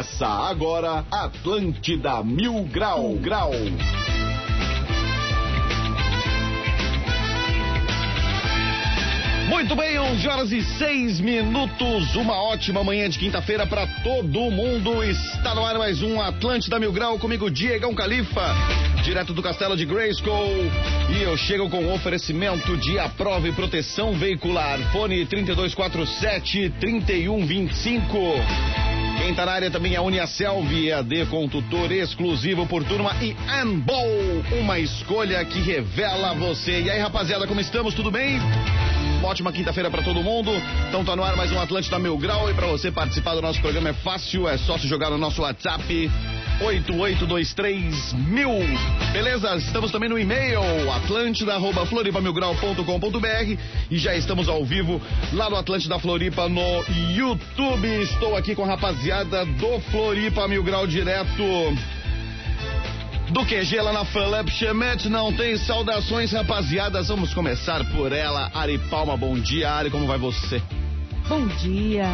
Começa agora Atlântida Mil Grau Grau. Muito bem, 11 horas e 6 minutos. Uma ótima manhã de quinta-feira para todo mundo. Está no ar mais um Atlântida Mil Grau comigo, Diegão Califa, direto do Castelo de Grayskull. E eu chego com oferecimento de aprova e proteção veicular. Fone 3247 3125. Quem tá na área também é a Uniaselv, EAD com tutor exclusivo por turma e Anbol, uma escolha que revela você. E aí, rapaziada, como estamos? Tudo bem? Uma ótima quinta-feira para todo mundo. Então tá no ar mais um Atlântida Mil Grau e para você participar do nosso programa é fácil, é só se jogar no nosso WhatsApp 8823 mil. Beleza? Estamos também no e-mail atlântida@floripamilgrau.com.br e já estamos ao vivo lá no Atlântida Floripa no YouTube. Estou aqui com a rapaziada do Floripa Mil Grau direto do QG lá na Philip Chemet. Não tem saudações, rapaziadas. Vamos começar por ela. Ari Palma, bom dia. Ari, como vai você? Bom dia,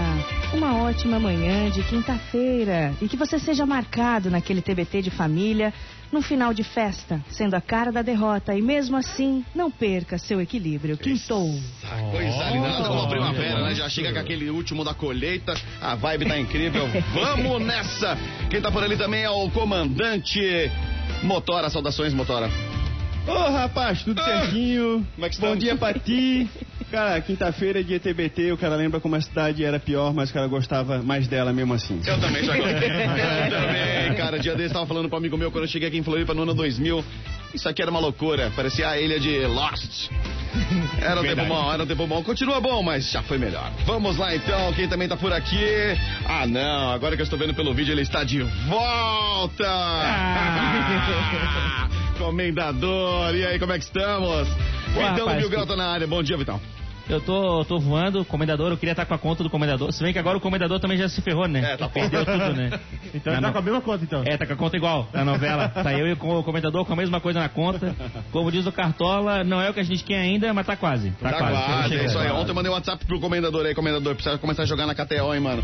uma ótima manhã de quinta-feira e que você seja marcado naquele TBT de família no final de festa, sendo a cara da derrota e mesmo assim não perca seu equilíbrio. Quintou. Ah, coisa linda, a primavera, né? Já chega com aquele último da colheita, a vibe tá incrível. Vamos nessa! Quem tá por ali também é o comandante Motora, saudações, Motora. Ô oh, rapaz, tudo ah, certinho. Como é que Bom dia pra ti. Cara, quinta-feira de TBT, o cara lembra como a cidade era pior, mas o cara gostava mais dela mesmo assim. Eu também já gostei. eu também, cara. Dia desse tava falando pro amigo meu quando eu cheguei aqui em Floripa no ano 2000. Isso aqui era uma loucura, parecia a ilha de Lost. Era um Verdade. tempo bom, era um tempo bom. Continua bom, mas já foi melhor. Vamos lá então, quem também tá por aqui. Ah não, agora que eu estou vendo pelo vídeo, ele está de volta! Ah. Comendador, e aí, como é que estamos? Ué, então, o Mil Grau tá na área. Bom dia, Vitão. Eu tô, tô voando, comendador, eu queria estar com a conta do comendador. Se bem que agora o comendador também já se ferrou, né? É, tá Perdeu tudo, né? Então ele tá com a mesma conta, então. É, tá com a conta igual na novela. Tá eu e o comendador com a mesma coisa na conta. Como diz o Cartola, não é o que a gente quer ainda, mas tá quase. Tá, tá quase. quase é isso aí. Ontem eu mandei um WhatsApp pro comendador aí, comendador, precisa começar a jogar na KTO, hein, mano.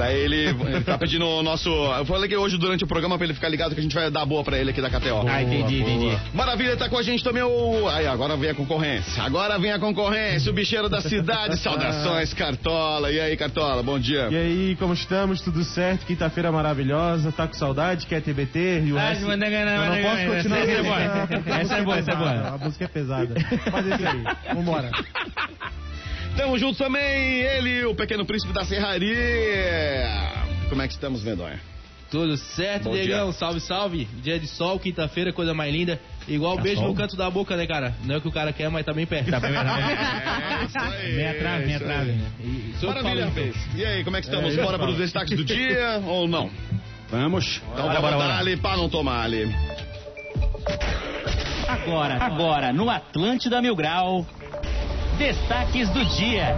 Daí ele, ele tá pedindo o nosso. Eu falei que hoje durante o programa pra ele ficar ligado que a gente vai dar boa pra ele aqui da KTO. Ah, entendi, boa. entendi. Maravilha, tá com a gente também o. Aí, agora vem a concorrência. Agora vem a concorrência, o bicheiro da cidade. Saudações, Cartola. E aí, Cartola, bom dia. E aí, como estamos? Tudo certo? Quinta-feira maravilhosa. Tá com saudade? Quer TBT? E o ah, não, não, não, eu não posso continuar. Essa é. Essa é boa, essa é boa. A música é pesada. Faz isso aí. Vambora. Tamo juntos também, ele, o pequeno príncipe da serraria. Como é que estamos, Vendonha? Tudo certo, Bom? Dia. Salve, salve. Dia de sol, quinta-feira, coisa mais linda. Igual tá beijo sol. no canto da boca, né, cara? Não é o que o cara quer, mas tá bem perto. Tá bem perto. é, isso aí. Meia trave, meia trave. Né? Maravilha, rapaz. E aí, como é que estamos? É, Bora para os destaques do dia ou não? Vamos. Então bora, bora, bora. ali para não tomar ali. Agora, agora, no Atlântida Mil Grau, destaques do dia.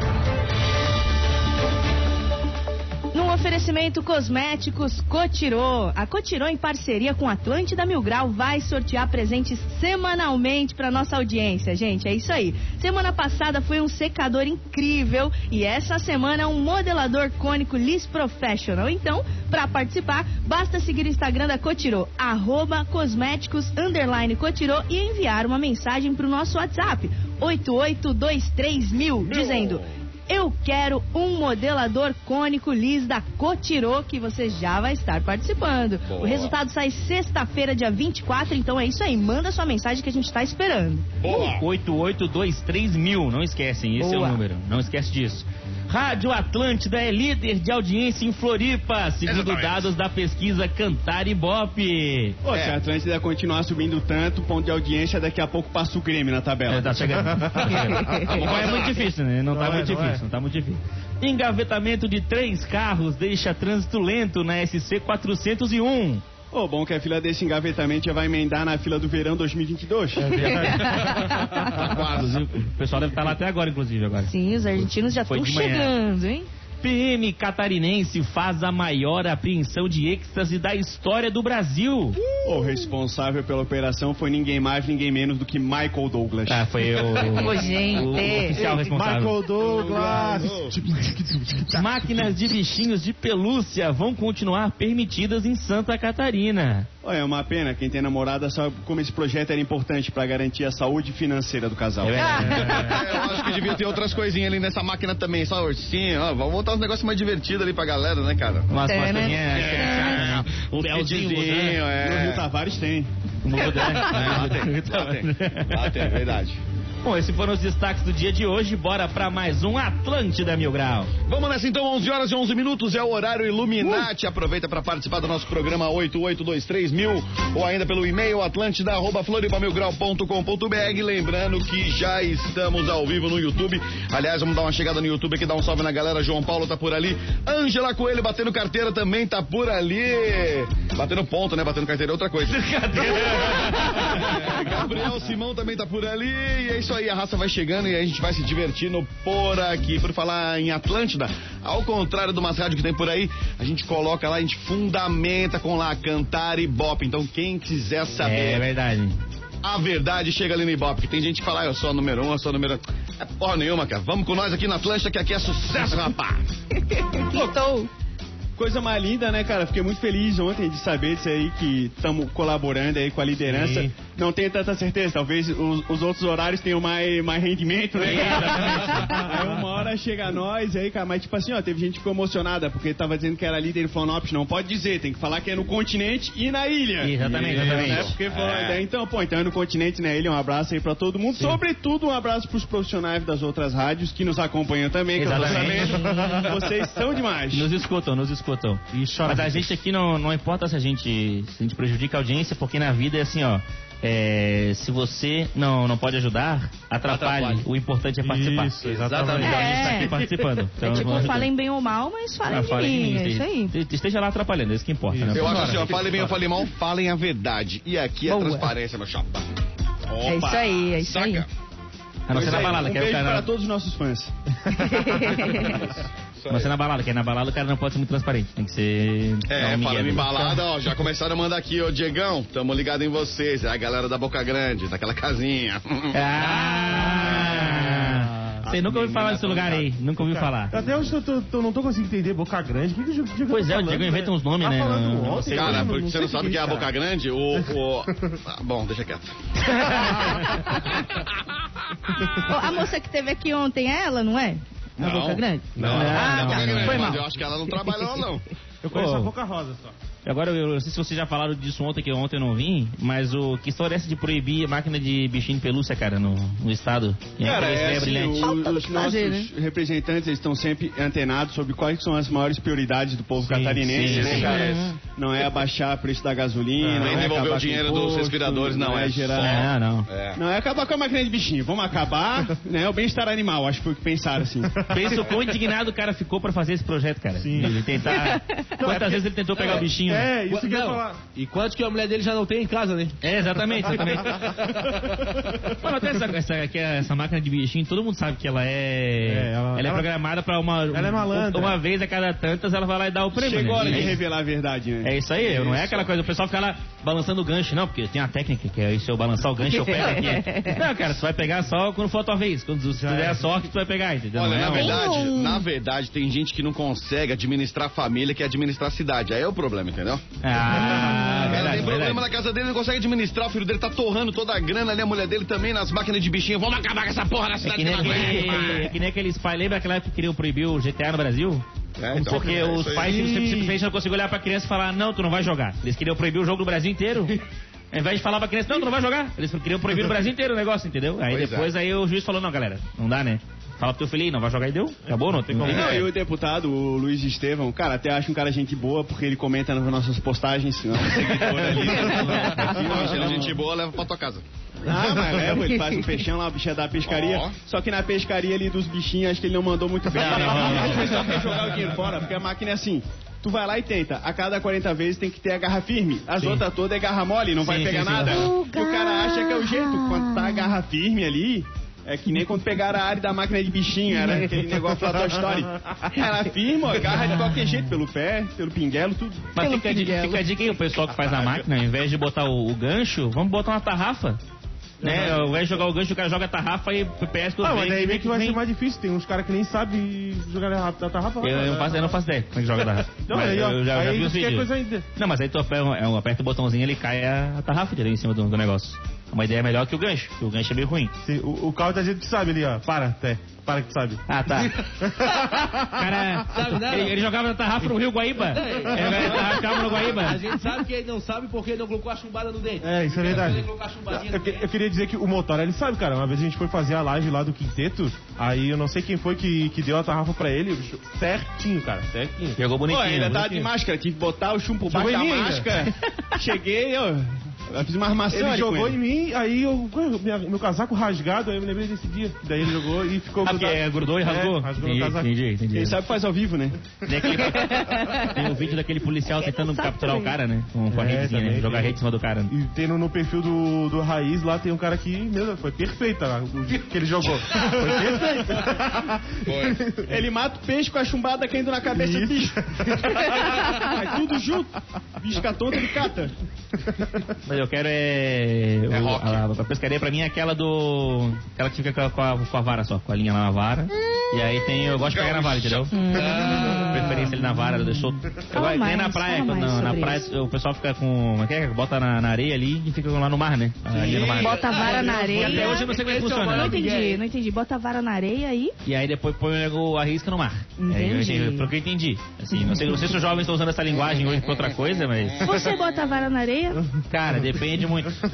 No oferecimento Cosméticos Cotirô. A Cotirô, em parceria com Atlântida Mil Grau, vai sortear presentes semanalmente para nossa audiência, gente. É isso aí. Semana passada foi um secador incrível e essa semana um modelador cônico Liz Professional. Então, para participar, basta seguir o Instagram da Cotirô, arroba cosméticos, underline Cotirô e enviar uma mensagem para o nosso WhatsApp, 8823 dizendo eu quero um modelador cônico Liz da Cotirô, que você já vai estar participando. Boa. O resultado sai sexta-feira, dia 24, então é isso aí. Manda sua mensagem que a gente está esperando. Boa. 8823 mil, não esquecem, esse Boa. é o número. Não esquece disso. Rádio Atlântida é líder de audiência em Floripa, segundo Exatamente. dados da pesquisa Cantar Ibope. Pô, é. se a Atlântida continuar subindo tanto, ponto de audiência, daqui a pouco passa o Grêmio na tabela. É, tá chegando. não é muito difícil, né? Não, tá não tá é, muito não difícil, é. não tá muito difícil. Engavetamento de três carros deixa trânsito lento na SC 401. Ô, oh, bom que a fila desse engavetamento já vai emendar na fila do verão 2022. É tá quase, O pessoal deve estar lá até agora, inclusive, agora. Sim, os argentinos já estão chegando, hein? PM catarinense faz a maior apreensão de êxtase da história do Brasil. O responsável pela operação foi ninguém mais, ninguém menos do que Michael Douglas. Ah, foi o, Ô, gente. o oficial responsável. Michael Douglas. Máquinas de bichinhos de pelúcia vão continuar permitidas em Santa Catarina. Olha, é uma pena, quem tem namorada sabe como esse projeto era importante pra garantir a saúde financeira do casal. É. É, eu acho que devia ter outras coisinhas ali nessa máquina também, só ursinho, ó, vamos botar uns negócios mais divertidos ali pra galera, né, cara? Umas É, né? coisinhas diferenciadas, né? Um Belzinho, kitzinho, né? No Rio é. Tavares tem. Né? Lá tem, lá tem, lá tem, verdade. Bom, esses foram os destaques do dia de hoje. Bora pra mais um Atlântida Mil Grau. Vamos nessa então, 11 horas e 11 minutos, é o horário Illuminati. Aproveita para participar do nosso programa 8823 mil ou ainda pelo e-mail atlântida.floribamilgrau.com.br. Lembrando que já estamos ao vivo no YouTube. Aliás, vamos dar uma chegada no YouTube aqui, dar um salve na galera. João Paulo tá por ali. Ângela Coelho batendo carteira também tá por ali. Batendo ponto, né? Batendo carteira é outra coisa. Gabriel Simão também tá por ali. E é isso aí, a raça vai chegando e a gente vai se divertindo por aqui. Por falar em Atlântida, ao contrário de umas rádios que tem por aí, a gente coloca lá, a gente fundamenta com lá cantar e bop. Então quem quiser É saber verdade. a verdade, chega ali no Ibope. Porque tem gente que fala, ah, eu sou a número um, eu sou a número. É porra nenhuma, cara. Vamos com nós aqui na Atlântida, que aqui é sucesso, rapaz. Estou. Coisa mais linda, né, cara? Fiquei muito feliz ontem de saber disso aí, que estamos colaborando aí com a liderança. Sim. Não tenho tanta certeza, talvez os, os outros horários tenham mais, mais rendimento, né? aí uma hora chega a nós aí, cara, mas tipo assim, ó, teve gente que ficou emocionada, porque tava dizendo que era líder, ele falou, não, não pode dizer, tem que falar que é no continente e na ilha. Exatamente, exatamente. Né? Porque falou, É. então, pô, então é no continente e na ilha, um abraço aí pra todo mundo. Sobretudo, um abraço pros profissionais das outras rádios que nos acompanham também, que eu tô Exatamente. sabendo. Vocês são demais. Nos escutam, nos escutam. E chora. Mas a gente aqui não, não importa se a gente, se a gente prejudica a audiência, porque na vida é assim, ó. é, se você não, não pode ajudar, atrapalhe. Atrapalhe. O importante é participar. Isso, exatamente. Então a gente tá É. aqui participando. É Então, tipo, vamos falem bem ou mal, mas falem Ah, de fala de mim. É isso aí. esteja- lá atrapalhando, é isso que importa, né? Eu acho assim, ó, falem bem ou falem mal, falem a verdade. E aqui é Boa. transparência, meu chapa. É isso aí, é isso aí. Saca? A não ser na é, balada, um que é o cara. para todos os nossos fãs. Não ser na balada, que é na balada o cara não pode ser muito transparente. Tem que ser. É, um falando em balada, ó, já começaram a mandar aqui, ô Diegão, tamo ligado em vocês, é a galera da Boca Grande, daquela casinha. Ah! Você nunca ouviu falar desse lugar aí, nunca ouviu falar. Até hoje eu, tô- tô- não tô conseguindo entender Boca Grande. O que, que o Diego Pois tá é, o falando, Diego inventa né? uns nomes, tá né? Falando Não- não ontem, sei. Cara, porque você não sabe o que é a cara. Boca Grande, o... o... Ah, bom, deixa quieto. A moça que teve aqui ontem, é ela, não é? Na Não. Boca Grande? Não, Não, não, não, é Boca não, Grande, foi mas mal. eu acho que ela não trabalha lá, não. Eu conheço Ô. a Boca Rosa só. Agora, eu não sei se vocês já falaram disso ontem, que ontem eu não vim, mas o que história é essa de proibir a máquina de bichinho de pelúcia, cara, no, no estado? Que Cara, é ideia assim, brilhante. o- os nossos fazer, né? representantes eles estão sempre antenados sobre quais são as maiores prioridades do povo Sim, catarinense, sim, né, sim. cara? Uhum. Não é abaixar o preço da gasolina, não Nem é devolver o dinheiro imposto, dos respiradores, não, é é gerar... Não, não. É. Não é acabar com a máquina de bichinho, vamos acabar, né, o bem-estar animal, acho que foi o que pensaram, assim. Pensa o quão indignado o cara ficou pra fazer esse projeto, cara. Sim. Ele tentar. Quantas vezes ele tentou pegar o bichinho? É, isso que eu ia falar. E quanto que a mulher dele já não tem em casa, né? É, exatamente, exatamente. Mano, até essa, essa, que é essa máquina de bichinho, todo mundo sabe que ela é. É, ela- ela, é ela- programada pra uma. Ela é malandra. Uma vez a cada tantas ela vai lá e dá o prêmio. Chegou a hora né? de É isso. revelar a verdade, né? É isso aí, não é aquela coisa, o pessoal fica lá balançando o gancho, não, porque tem a técnica que é se eu balançar o gancho eu pego aqui. Não, cara, você vai pegar só quando for a tua vez. Quando você der a sorte, tu vai pegar, entendeu? Olha, Não é na verdade, na verdade, tem gente que não consegue administrar a família, que administrar a cidade. Aí é o problema, entendeu? Ah, cara verdade, tem problema na casa dele, não consegue administrar, o filho dele tá torrando toda a grana ali, a mulher dele também nas máquinas de bichinho. Vamos acabar com essa porra na É cidade que nem, que aquele, é que nem aqueles pais, lembra aquela época que queriam proibir o GTA no Brasil? É, então, Porque é os pais simplesmente, não conseguiam olhar pra criança e falar, não, tu não vai jogar. Eles queriam proibir o jogo do Brasil inteiro. Ao invés de falar pra criança, não, tu não vai jogar. Eles queriam proibir o Brasil inteiro o negócio, entendeu? Aí Pois é. depois aí o juiz falou, não, galera, não dá, né? Fala pro teu filho aí, não vai jogar e deu. Acabou, não tem como. Não, e o deputado, o Luiz Estevão, cara, até acho um cara gente boa, porque ele comenta nas nossas postagens, seguidor ali. Não, é gente boa, leva pra tua casa. Ah, mas leva, ele faz um peixão lá, o bicho é da pescaria. Ó. Só que na pescaria ali dos bichinhos, acho que ele não mandou muito bem. Não, não, não, não. O pessoal quer jogar o dinheiro fora, porque a máquina é assim. Tu vai lá e tenta. A cada 40 vezes tem que ter a garra firme. As outras todas é garra mole, não vai Sim, pegar sim, sim. nada. E o cara acha que é o jeito. Quando tá a garra firme ali, É que nem quando pegaram a área da máquina de bichinho, era aquele negócio lá da Story. Ela firma, agarra de qualquer jeito, pelo pé, pelo pinguelo, tudo. Mas Pelo fica, pinguelo. fica a dica aí, o pessoal que faz a máquina, ao invés de botar o, o gancho, vamos botar uma tarrafa. Né? Ao invés de jogar o gancho, o cara joga a tarrafa e pesca os Ah, mas daí vem- meio que vai vem- ser mais difícil. Tem uns caras que nem sabem jogar rápido a tarrafa. lá, Eu, eu, não faço, eu não faço ideia como é que joga a tarrafa. Então, Mas aí, ó, eu já, aí já vi os é vídeos. coisa ainda. Não, mas aí tu aperta, é aperta o botãozinho ele cai a, tarrafa entendeu? em cima do, do negócio. Uma ideia melhor que o gancho, que o gancho é meio ruim. Sim, o, o carro tá gente que sabe ali, ó. Para, até. Para que sabe. Ah, tá. cara, Sabe nada? ele, ele jogava na tarrafa no Rio Guaíba. Ele jogava na tarrafa ficava no Guaíba. A gente sabe que ele não sabe porque ele não colocou a chumbada no dente. É, isso é Ele verdade. colocou a chumbadinha Eu, no dente. eu queria dizer que o motor ele sabe, cara. Uma vez a gente foi fazer a live lá do quinteto, aí eu não sei quem foi que, que deu a tarrafa pra ele, certinho, cara, certinho. Pô, bonitinho. ainda tava de bonitinho. máscara, tive que botar o chumbo por baixo da máscara. Cheguei, eu, eu fiz uma armação Ele ali com jogou ele. em mim, aí eu, minha- meu casaco rasgado, aí eu me lembrei desse dia. Daí ele jogou e ficou Ah, porque grudado. é, grudou e rasgou? É, rasgou entendi, casaco. entendi, entendi. Ele sabe que faz ao vivo, né? Tem, um vídeo daquele policial tentando capturar o cara, né? Com, com a É, redezinha, né? também Jogar rede em cima do cara. E tem no, no perfil do, do Raiz lá, tem um cara que, meu Deus, foi perfeita lá, o dia que ele jogou. Foi perfeito. Ele mata o peixe com a chumbada caindo na cabeça do bicho. Vai tudo junto. Bicho tonta ele cata. Mas eu quero é. o- a, a pescaria pra mim é aquela do. Aquela que fica com a, com a- vara só, com a linha lá na vara. E aí tem. Eu gosto de pegar na vara, entendeu? Preferência ali na vara, eu deixo. Fala Eu, nem na praia, quando- na, na praia isso. o pessoal fica com. Como é que é? Bota na, na areia ali e fica lá no mar, né? Ali no mar. Bota a vara na areia. Até hoje eu não sei como é que é funciona. Não entendi, não entendi. Bota a vara na areia e. E aí depois põe o arrisca no mar. Entendi. É, eu- eu entendi. Assim, não sei, não sei se os jovens estão usando essa linguagem hoje pra outra coisa, mas. Você bota a vara na areia? Cara, depende muito. Depende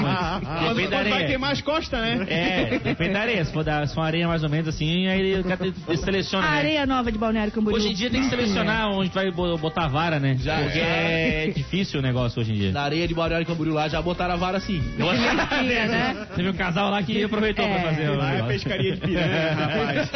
muito. Depende da vai areia. queimar as costas, né? É, depende da areia. Se for, da, se for uma areia mais ou menos assim, aí o cara seleciona, A né? areia nova de Balneário Camboriú. Hoje em dia tem que selecionar onde vai bo- botar a vara, né? Já, Porque já. é difícil o negócio hoje em dia. Na areia de Balneário Camboriú lá já botaram a vara assim. Tinha, né? Teve um casal lá que aproveitou É. pra fazer Lá é negócio. pescaria de piranha, rapaz.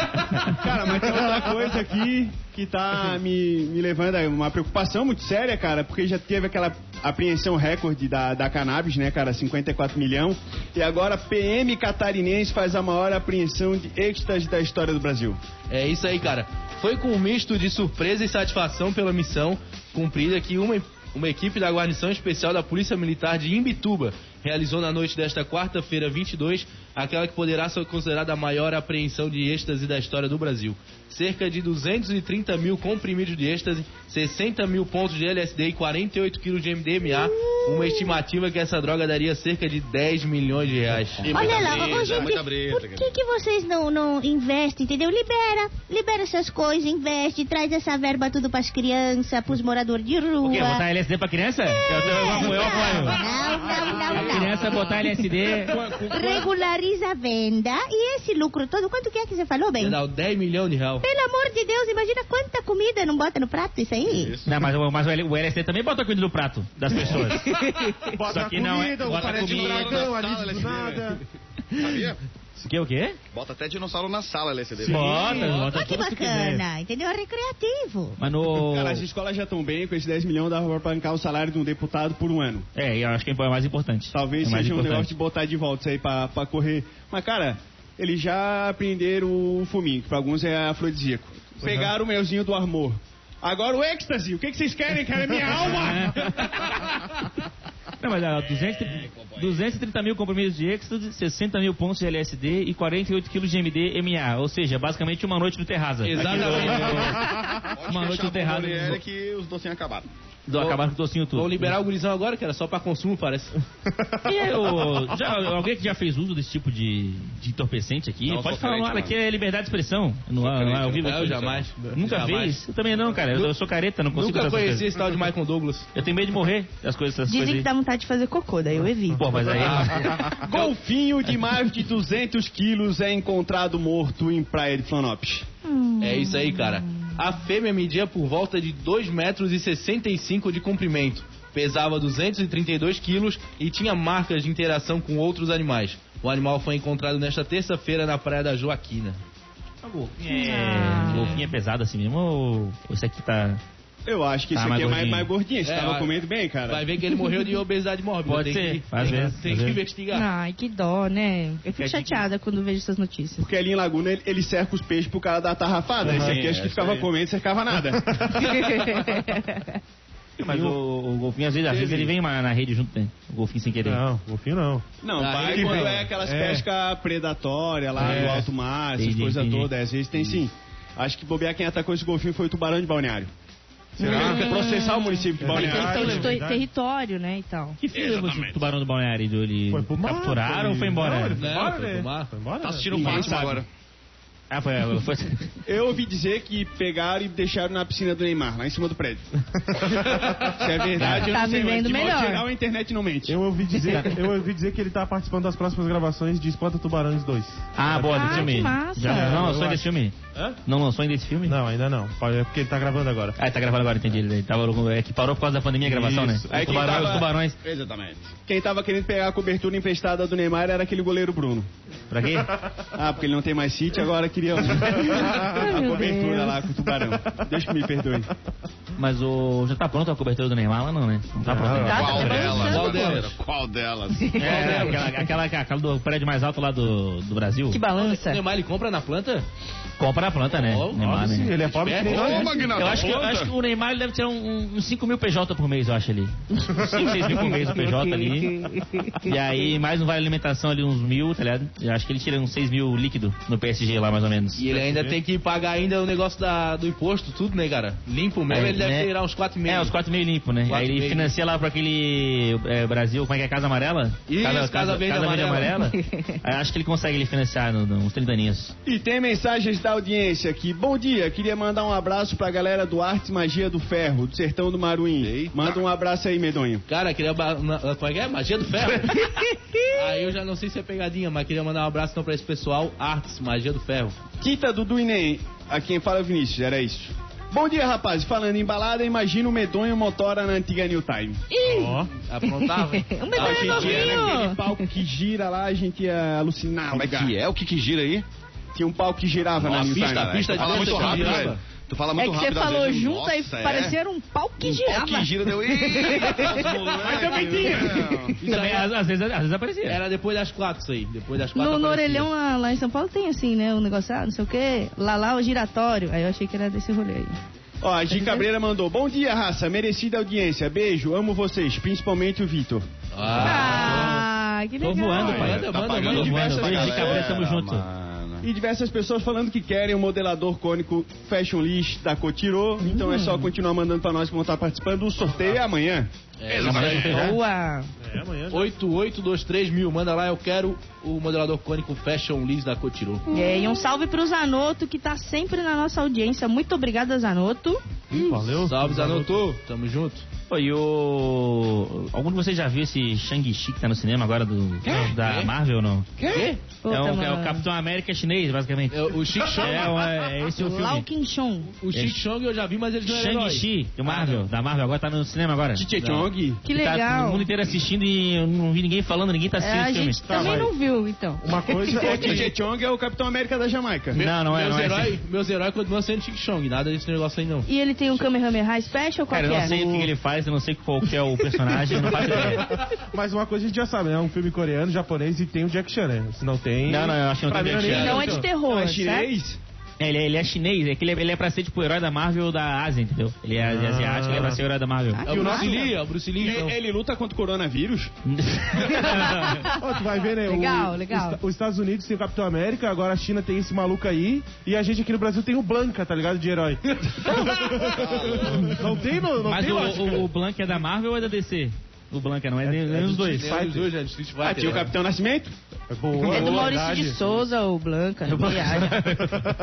Cara, mas tem outra coisa aqui que tá me, me levando a uma preocupação muito séria, cara, porque já teve aquela apreensão recorde da, da cannabis, né, cara, 54 milhão. E agora PM catarinense faz a maior apreensão de êxtase da história do Brasil. É isso aí, cara. Foi com um misto de surpresa e satisfação pela missão cumprida que uma, uma equipe da guarnição especial da Polícia Militar de Imbituba realizou na noite desta quarta-feira 22 aquela que poderá ser considerada a maior apreensão de êxtase da história do Brasil. Cerca de 230 mil comprimidos de êxtase, 60 mil pontos de LSD e 48 quilos de MDMA, uma estimativa que essa droga daria cerca de 10 milhões de reais. Olha lá, ô, gente, muita brisa, por que, que vocês não, não investem, entendeu? Libera, libera essas coisas, investe, traz essa verba tudo pras crianças, pros moradores de rua. O quê? Botar LSD pra criança? Eu, eu, eu, eu apoio. Não, não, não, A não. Criança botar LSD. Regulariza a venda e esse lucro todo, quanto que é que você falou, bem? Dar 10 milhões de reais. Pelo amor de Deus, imagina quanta comida não bota no prato isso aí. Não, mas, o- mas o LSD também bota comida no prato das pessoas. Bota Só que não é- comida, bota parede de comida. dragão ali do nada. Sabia? O que, o quê? Bota até dinossauro na sala, LSD. Bota, bota Olha que tudo que bacana, entendeu? É recreativo. Mas no... Cara, as escolas já estão bem, com esses 10 milhões dava pra bancar o salário de um deputado por um ano. É, eu acho que é mais importante. Talvez é mais seja um importante. negócio de botar de volta isso aí pra, pra correr. Mas, cara, eles já aprenderam o fuminho, que pra alguns é afrodisíaco. Pegaram o melzinho do amor. Agora o êxtase, o que, que vocês querem? Querem minha alma? Não, mas ó, 200, 230 mil comprimidos de êxtase, 60 mil pontos de LSD e 48 quilos de MDMA. Ou seja, basicamente uma noite no Terraza. Exatamente. Aqui uma noite no Terraza. É que os docinhos acabaram. Do, acabaram com o docinho tudo. Vão liberar o gurizão agora, que era só pra consumo, parece. E já, alguém que já fez uso desse tipo de, de entorpecente aqui, Não, pode falar ar, aqui é liberdade de expressão. No, ar- ao vivo Não, aqui. jamais. Nunca Jamais. fez? Eu também não, cara. Eu, eu sou careta, não consigo Nunca conheci esse tal de Michael Douglas. Eu tenho medo de morrer, as coisas, Dizem coisas que dá vontade de fazer cocô, daí eu evito. Pô, mas aí... Golfinho de mais de 200 quilos é encontrado morto em praia de Florianópolis. É isso aí, cara. A fêmea media por volta de 2 metros e 65 de comprimento. Pesava 232 quilos e tinha marcas de interação com outros animais. O animal foi encontrado nesta terça-feira na praia da Joaquina. É, golfinho é pesado assim mesmo ou ou esse aqui tá... Eu acho que Tá esse aqui é mais, gordinho. mais gordinho. Você É, tava comendo bem, cara. Vai ver que ele morreu de obesidade mórbida. Pode tem ser, que, tem, tem que investigar. Ai, que dó, né? Eu fico chateada quando vejo essas notícias. Porque ali em Laguna ele, ele cerca os peixes pro cara dar tarrafada. Esse aqui acho que ficava comendo e cercava nada. Mas o, o golfinho, às vezes, às vezes ele vem na na rede junto, né? O golfinho sem querer. Não, golfinho não. Não, Ah, quando vem. é aquelas É. pescas predatórias lá É. do alto mar, essas coisas todas. Às vezes tem sim. Acho que bobear quem atacou esse golfinho foi o tubarão de balneário. Será? Processar o município de É balneário. verdade. Questão de to- verdade. território, né, e tal. Que fez o tubarão do balneário? Ele Foi pro mar, capturaram ou foi embora? Não, ele foi Não, embora, foi né? pro mar. Foi embora. Tá assistindo o Fátima agora. Ah, foi. foi... Eu ouvi dizer que pegaram e deixaram na piscina do Neymar, lá em cima do prédio. Se é verdade, eu Tá não sei, mas vivendo de modo melhor. geral a internet não mente. Eu ouvi dizer, eu ouvi dizer que ele tá participando das próximas gravações de Espanta Tubarões 2. Ah, boa, desse Ah, filme. que massa. Já, É, não, eu lançou acho. desse filme? Hã? Não lançou ainda esse filme? Não, ainda não. É porque ele tá gravando agora. Ah, tá gravando agora, entendi. Ele tava, é que parou por causa da pandemia a gravação, Isso. né? Aí tubarões, tava- os tubarões. Exatamente. Quem tava querendo pegar a cobertura emprestada do Neymar era aquele goleiro Bruno. Pra quê? Ah, porque ele não tem mais sítio, agora queria a cobertura Deus. lá com o tubarão. Deus que me perdoe. Mas o. Já tá pronto a cobertura do Neymar lá, não, né? Não tá pronto. Tá, Qual tá delas? balançando. Qual delas? Qual delas? É, aquela, aquela, aquela do prédio mais alto lá do, do Brasil. Que O balança. Neymar ele compra na planta? Compra a planta, né? Ó, Neymar, Óbvio, sim, né? ele é pobre Ô, nós. Magnata, Eu acho, que, eu acho que o Neymar ele deve ter um- uns 5 mil PJ por mês, eu acho ali. Uns 5, 6 mil por mês o PJ ali. E aí, mais um vale alimentação ali, uns mil, tá ligado? Eu acho que ele tira uns 6 mil líquido no PSG lá, mais ou menos. E ele ainda tem que pagar ainda o negócio da, do imposto, tudo, né, cara? Limpo mesmo, É, ele deve né? tirar uns 4,5. É, os 4 mil limpo, né? Aí ele financia lá pra aquele é, Brasil, como é que é? Casa Amarela? Isso, Casa Verde Amarela. Aí acho que ele consegue ele financiar no, no, uns 30 aninhos. E tem mensagens da audiência aqui. Bom dia, queria mandar um abraço pra galera do Artes Magia do Ferro, do Sertão do Maruim. Manda um abraço aí, medonho. Cara, queria. Como é que é? Magia do ferro? Aí eu já não sei se é pegadinha, mas queria mandar um abraço então pra esse pessoal. Artes, Magia do Ferro. Quinta Dudu e Nem, a quem fala é o Vinícius, era isso. Bom dia, rapaz. Falando em balada, imagina o medonho motora na antiga New Time. Ó, Aprontava? Um A medonho ia naquele novinho. palco que gira lá, a gente ia alucinar. Como é que é? O que que gira aí? Tinha um palco que girava Ó, na a New pista, Time. a pista Tu fala de muito que rápido, girava. velho. Tu fala É muito que você rápido. às falou vezes, junto e nossa, é. parecia um pau que Um girava. pau que gira deu. Mas também tinha. E também, às, às vezes, às vezes aparecia. Era depois das quatro isso aí. Depois das quatro. No, no orelhão lá, lá em São Paulo tem assim, né? Um negócio, ah, não sei o quê, lá lá o giratório. Aí eu achei que era desse rolê aí. Ó, a Gi Cabreira mandou. Bom dia, raça. Merecida audiência. Beijo. Amo vocês, principalmente o Vitor. Ah, Ah, que Tô legal. voando, pai. Manda, Tá manda, diversas galera, cabeça, tamo junto. mano. E diversas pessoas falando que querem o modelador cônico Fashion List da Cotirô. Então é só continuar mandando pra nós que vão estar participando. O sorteio é amanhã. É, Exatamente. Boa. é amanhã. 8823 mil. Manda lá, eu quero o modelador cônico Fashion Liz da Cotirô. É, e um salve pro Zanoto, que tá sempre na nossa audiência. Muito obrigada, Zanoto. Valeu. Salve, Zanotto. Tamo junto. E o. Algum de vocês já viu esse Shang-Chi que tá no cinema agora do, da Quê? Marvel ou não? Quê? É, o, é o. Capitão América chinês, basicamente. É, o Chic Chong. É, o- é, esse é o Lau filme. Kim Chong. O Chic Chong eu já vi, mas ele não herói. Shang-Chi, do Marvel, da Marvel, agora tá no cinema agora. Chong. Que Tá legal. o mundo inteiro assistindo e eu não vi ninguém falando, ninguém tá É, assistindo a esse filme. gente também não viu, então. Uma coisa é O DJ Chong é o Capitão América da Jamaica. Não, não é, meus não é. meus heróis continuam sendo Chic Chong. Nada desse negócio aí, não. E ele tem um Kamehameha Special, qual Cara, eu que não é? sei o que ele faz, eu não sei qual que é o personagem, não faço ideia. Mas uma coisa a gente já sabe, né? É um filme coreano, japonês e tem o Jack Chan, né? Se não tem. Não, não, eu acho que não Pra tem mim Jack nem- Chan. Não é de terror, Não, é certo? chinês? É, ele, é, ele é chinês, é que ele é, ele é pra ser tipo o herói da Marvel ou da Ásia, entendeu? Ele é asiático, ele é pra ser o herói da Marvel. Ah, É o que Bruce. Lee, é o Bruce Lee. então. Ele, ele luta contra o coronavírus? Ó, tu vai ver, né? Legal, o, legal. Os, os Estados Unidos tem o Capitão América, agora a China tem esse maluco aí, e a gente aqui no Brasil tem o Blanca, tá ligado? De herói. não tem, no, não Mas tem o, o, o Blank é da Marvel ou é da DC? O Blank não, é, é dos dois. Tem os dois, de Street Ah, Fighter. tinha o né? Capitão Nascimento? É boa, É do boa, Maurício verdade. de Souza, o Blanca. não viaja.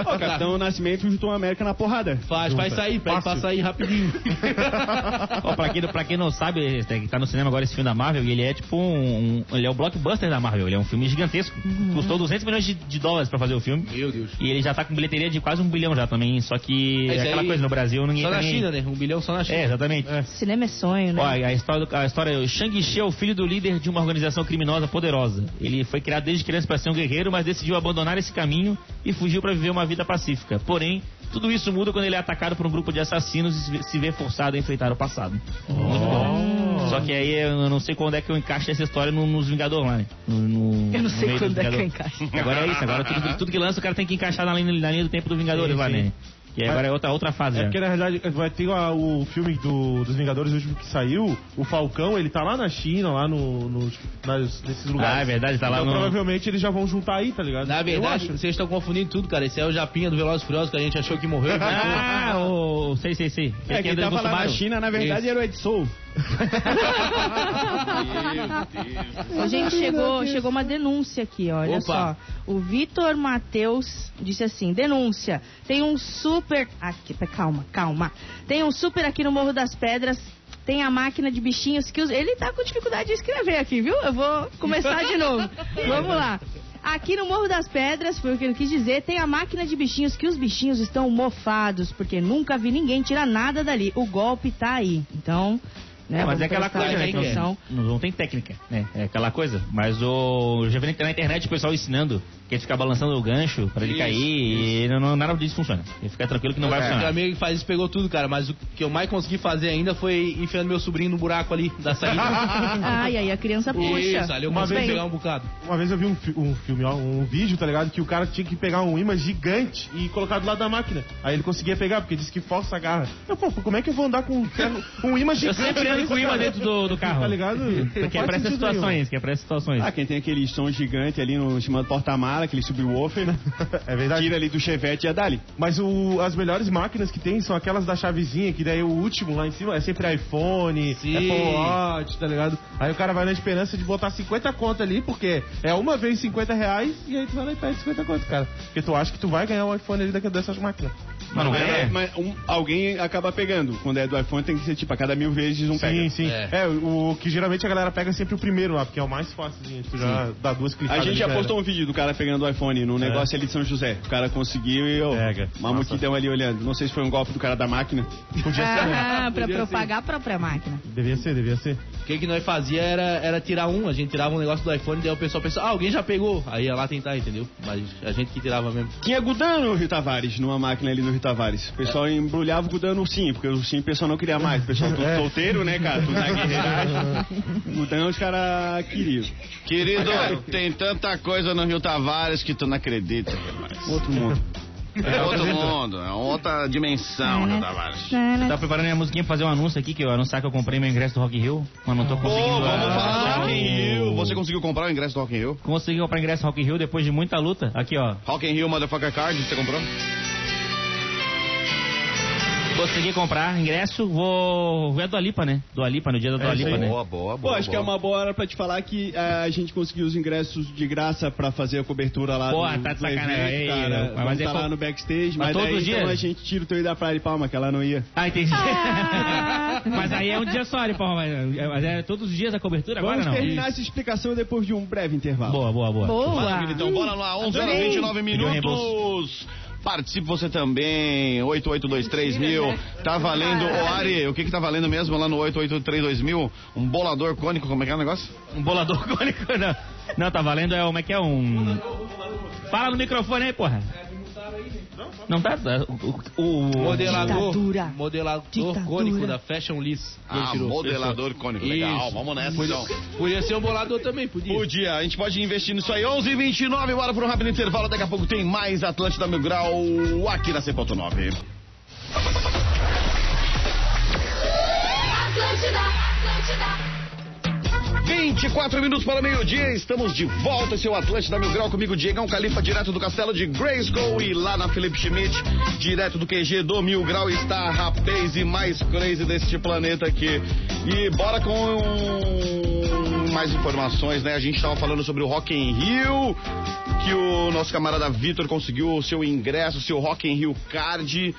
O Capitão Nascimento juntou a América na porrada. Faz, faz sair, pede pra sair rapidinho. Ó, pra, quem, pra quem não sabe, é que tá no cinema agora esse filme da Marvel, e ele é tipo um, um- Ele é o blockbuster da Marvel, ele é um filme gigantesco. Custou 200 milhões de, de dólares pra fazer o filme. Meu Deus. E ele já tá com bilheteria de quase um bilhão já também, só que Mas é aquela aí, coisa, no Brasil ninguém Só na. China, né? Um bilhão só na China. É, exatamente. Cinema é sonho, né? Ó, a história, do- a história é o Shang-Chi é o filho do líder de uma organização criminosa poderosa. Ele foi criado desde criança para ser um guerreiro, mas decidiu abandonar esse caminho e fugiu para viver uma vida pacífica. Porém, Tudo isso muda quando ele é atacado por um grupo de assassinos e se vê- forçado a enfrentar o passado. Muito bom. Só que aí eu não sei quando é que eu encaixo essa história no- nos Vingadores lá, né? No- no- Eu não sei quando é que eu encaixo. Agora é isso, agora tudo, tudo que lança o cara tem que encaixar na linha, na linha do tempo do Vingadores Sim, lá, sim. né? E agora é outra, outra fase É já. porque na realidade vai ter a- o filme do- dos Vingadores o último que saiu, o Falcão, ele tá lá na China, lá no, nos- nas- nesses lugares. Ah, é verdade, tá lá então, no- provavelmente eles já vão juntar aí, tá ligado? Na verdade, acho. vocês estão confundindo tudo, cara. Esse é o Japinha do Velozes e Furiosos que a gente achou que morreu. Ah, o... sei, sei, sei. É, quem anda tava lá na. China, na verdade, Isso. era o Ed Soul. Ô, gente, chegou, chegou uma denúncia aqui, olha Opa. só. O Vitor Matheus disse assim: denúncia. Tem um super. Aqui, calma, calma. Tem um super aqui no Morro das Pedras. Tem a máquina de bichinhos que os... Ele tá com dificuldade de escrever aqui, viu? Eu vou começar de novo. Vamos lá. Aqui no Morro das Pedras, foi o que ele quis dizer, tem a máquina de bichinhos que os bichinhos estão mofados, porque nunca vi ninguém tirar nada dali. O golpe tá aí. Então, né, É, mas é vamos aquela prestar coisa, né? atenção. Não, não tem técnica, né? É aquela coisa. Mas o. eu Já vi na internet o pessoal ensinando que é ficar balançando o gancho pra ele Isso, cair e não, nada disso funciona. E fica tranquilo que não vai Meu funcionar. amigo que faz isso pegou tudo, cara. Mas o que eu mais consegui fazer ainda foi enfiando meu sobrinho no buraco ali da saída. Ai, aí a criança puxa. Isso, ali eu Uma consegui vez pegar eu- um bocado. Uma vez eu vi um, fi- um filme, ó, um vídeo, tá ligado? Que o cara tinha que pegar um imã gigante e colocar do lado da máquina. Aí ele conseguia pegar, porque disse que força a garra. Eu, pô, como é que eu vou andar com um, um imã Eu gigante? Imã cara? dentro do, do carro. Tá ligado? Que é pra essas situações, que é pra essas situações. Ah, quem tem aquele som gigante ali no chamado porta-mala, aquele subwoofer, nenhum. É verdade. tira ali do Chevette e a dali. Mas o- as melhores máquinas que tem são aquelas da chavezinha, que daí o último lá em cima é sempre iPhone, Sim. Apple Watch, tá ligado? Aí o cara vai na esperança de botar 50 conto ali, porque é uma vez 50 reais e aí tu vai lá e pede 50 conto, cara. Porque tu acha que tu vai ganhar um iPhone ali daqui dessas máquinas. Mas não É, é. mas um- alguém acaba pegando. Quando é do iPhone, tem que ser tipo a cada mil vezes um pega. sim. É. É, o que geralmente a galera pega sempre o primeiro lá, porque é o mais fácil, tu já dá duas A clicadas. gente ali, já era. postou um vídeo do cara pegando o iPhone no negócio ali de São José. O cara conseguiu e eu. Pega. Multidão ali olhando. Não sei se foi um golpe do cara da máquina. Podia ser, né? Ah, pra Podia propagar a própria máquina. Devia ser, devia ser. O que, que nós fazia era, era tirar um, a gente tirava um negócio do iPhone, daí o pessoal pensava, ah, alguém já pegou. Aí ia lá tentar, entendeu? Mas a gente que tirava mesmo. Tinha Gudan no Rio Tavares, numa máquina ali no Rio Tavares. O pessoal embrulhava o Gudan no ursinho, porque o ursinho o pessoal não queria mais. O pessoal É. solteiro, né, cara? Tudo na guerreiragem. Gudan os caras queriam. Querido, tem tanta coisa no Rio Tavares que tu não acredita. rapaz. Outro mundo. É outro mundo, é outra dimensão, Rio Tavares. Você tá preparando a musiquinha pra fazer um anúncio aqui, que eu anunciar que eu comprei meu ingresso do Rock in Rio, mas não tô Pô, conseguindo. vamos ah, falar do Rock in Rio. o- Você conseguiu comprar o ingresso do Rock in Rio? Consegui comprar ingresso do Rock in Rio depois de muita luta. Aqui, ó. Rock in Rio Motherfucker Card, você comprou? Consegui comprar ingresso, vou ver a do Alipa, né? Do Alipa, no dia da do É, Alipa, aí. né? Boa, boa, Pô, acho que é uma boa hora pra te falar que eh, a gente conseguiu os ingressos de graça pra fazer a cobertura lá Pô, do, tá de sacanagem. cara. não, mas Vamos é tá co- lá no backstage, Mas mas, todos daí os então dias? a gente tira o teu da Praia de Palma, que ela não ia. Ah, entendi. Ah. mas aí é um dia só, Paulo? Mas é- Mas é todos os dias a cobertura agora Vamos não? terminar essa explicação depois de um breve intervalo. Boa, boa, boa. Boa. Maravilha, então bora lá, 11 horas Adorei. 29 Pediu minutos. Participe você também, 8823 mil. Tá valendo, ô Ari, o que que tá valendo mesmo lá no 8832 mil? Um bolador cônico, como é que é o negócio? Um bolador cônico, não. Não, tá valendo, é como é que é um... Fala no microfone aí, porra. Não tá? tá, O, o- Modelador, Ditadura. modelador Ditadura. cônico da Fashion. Ele Ah, tirou. modelador cônico, legal, Isso. vamos nessa Podia, então. podia ser um bolador também, podia. Podia, a gente pode investir nisso aí. 11 h 29 bora para um rápido intervalo. Daqui a pouco tem mais Atlântida Mil Grau aqui na C.9. Atlântida, Atlântida. 24 minutos para meio-dia, estamos de volta, seu Atlântida Mil Grau, comigo, Diegão Califa, direto do castelo de Grayskull e lá na Felipe Schmidt, direto do QG do Mil Grau, está a rapaz e mais crazy deste planeta aqui. E bora com mais informações, né? A gente estava falando sobre o Rock in Rio, que o nosso camarada Vitor conseguiu o seu ingresso, o seu Rock in Rio Card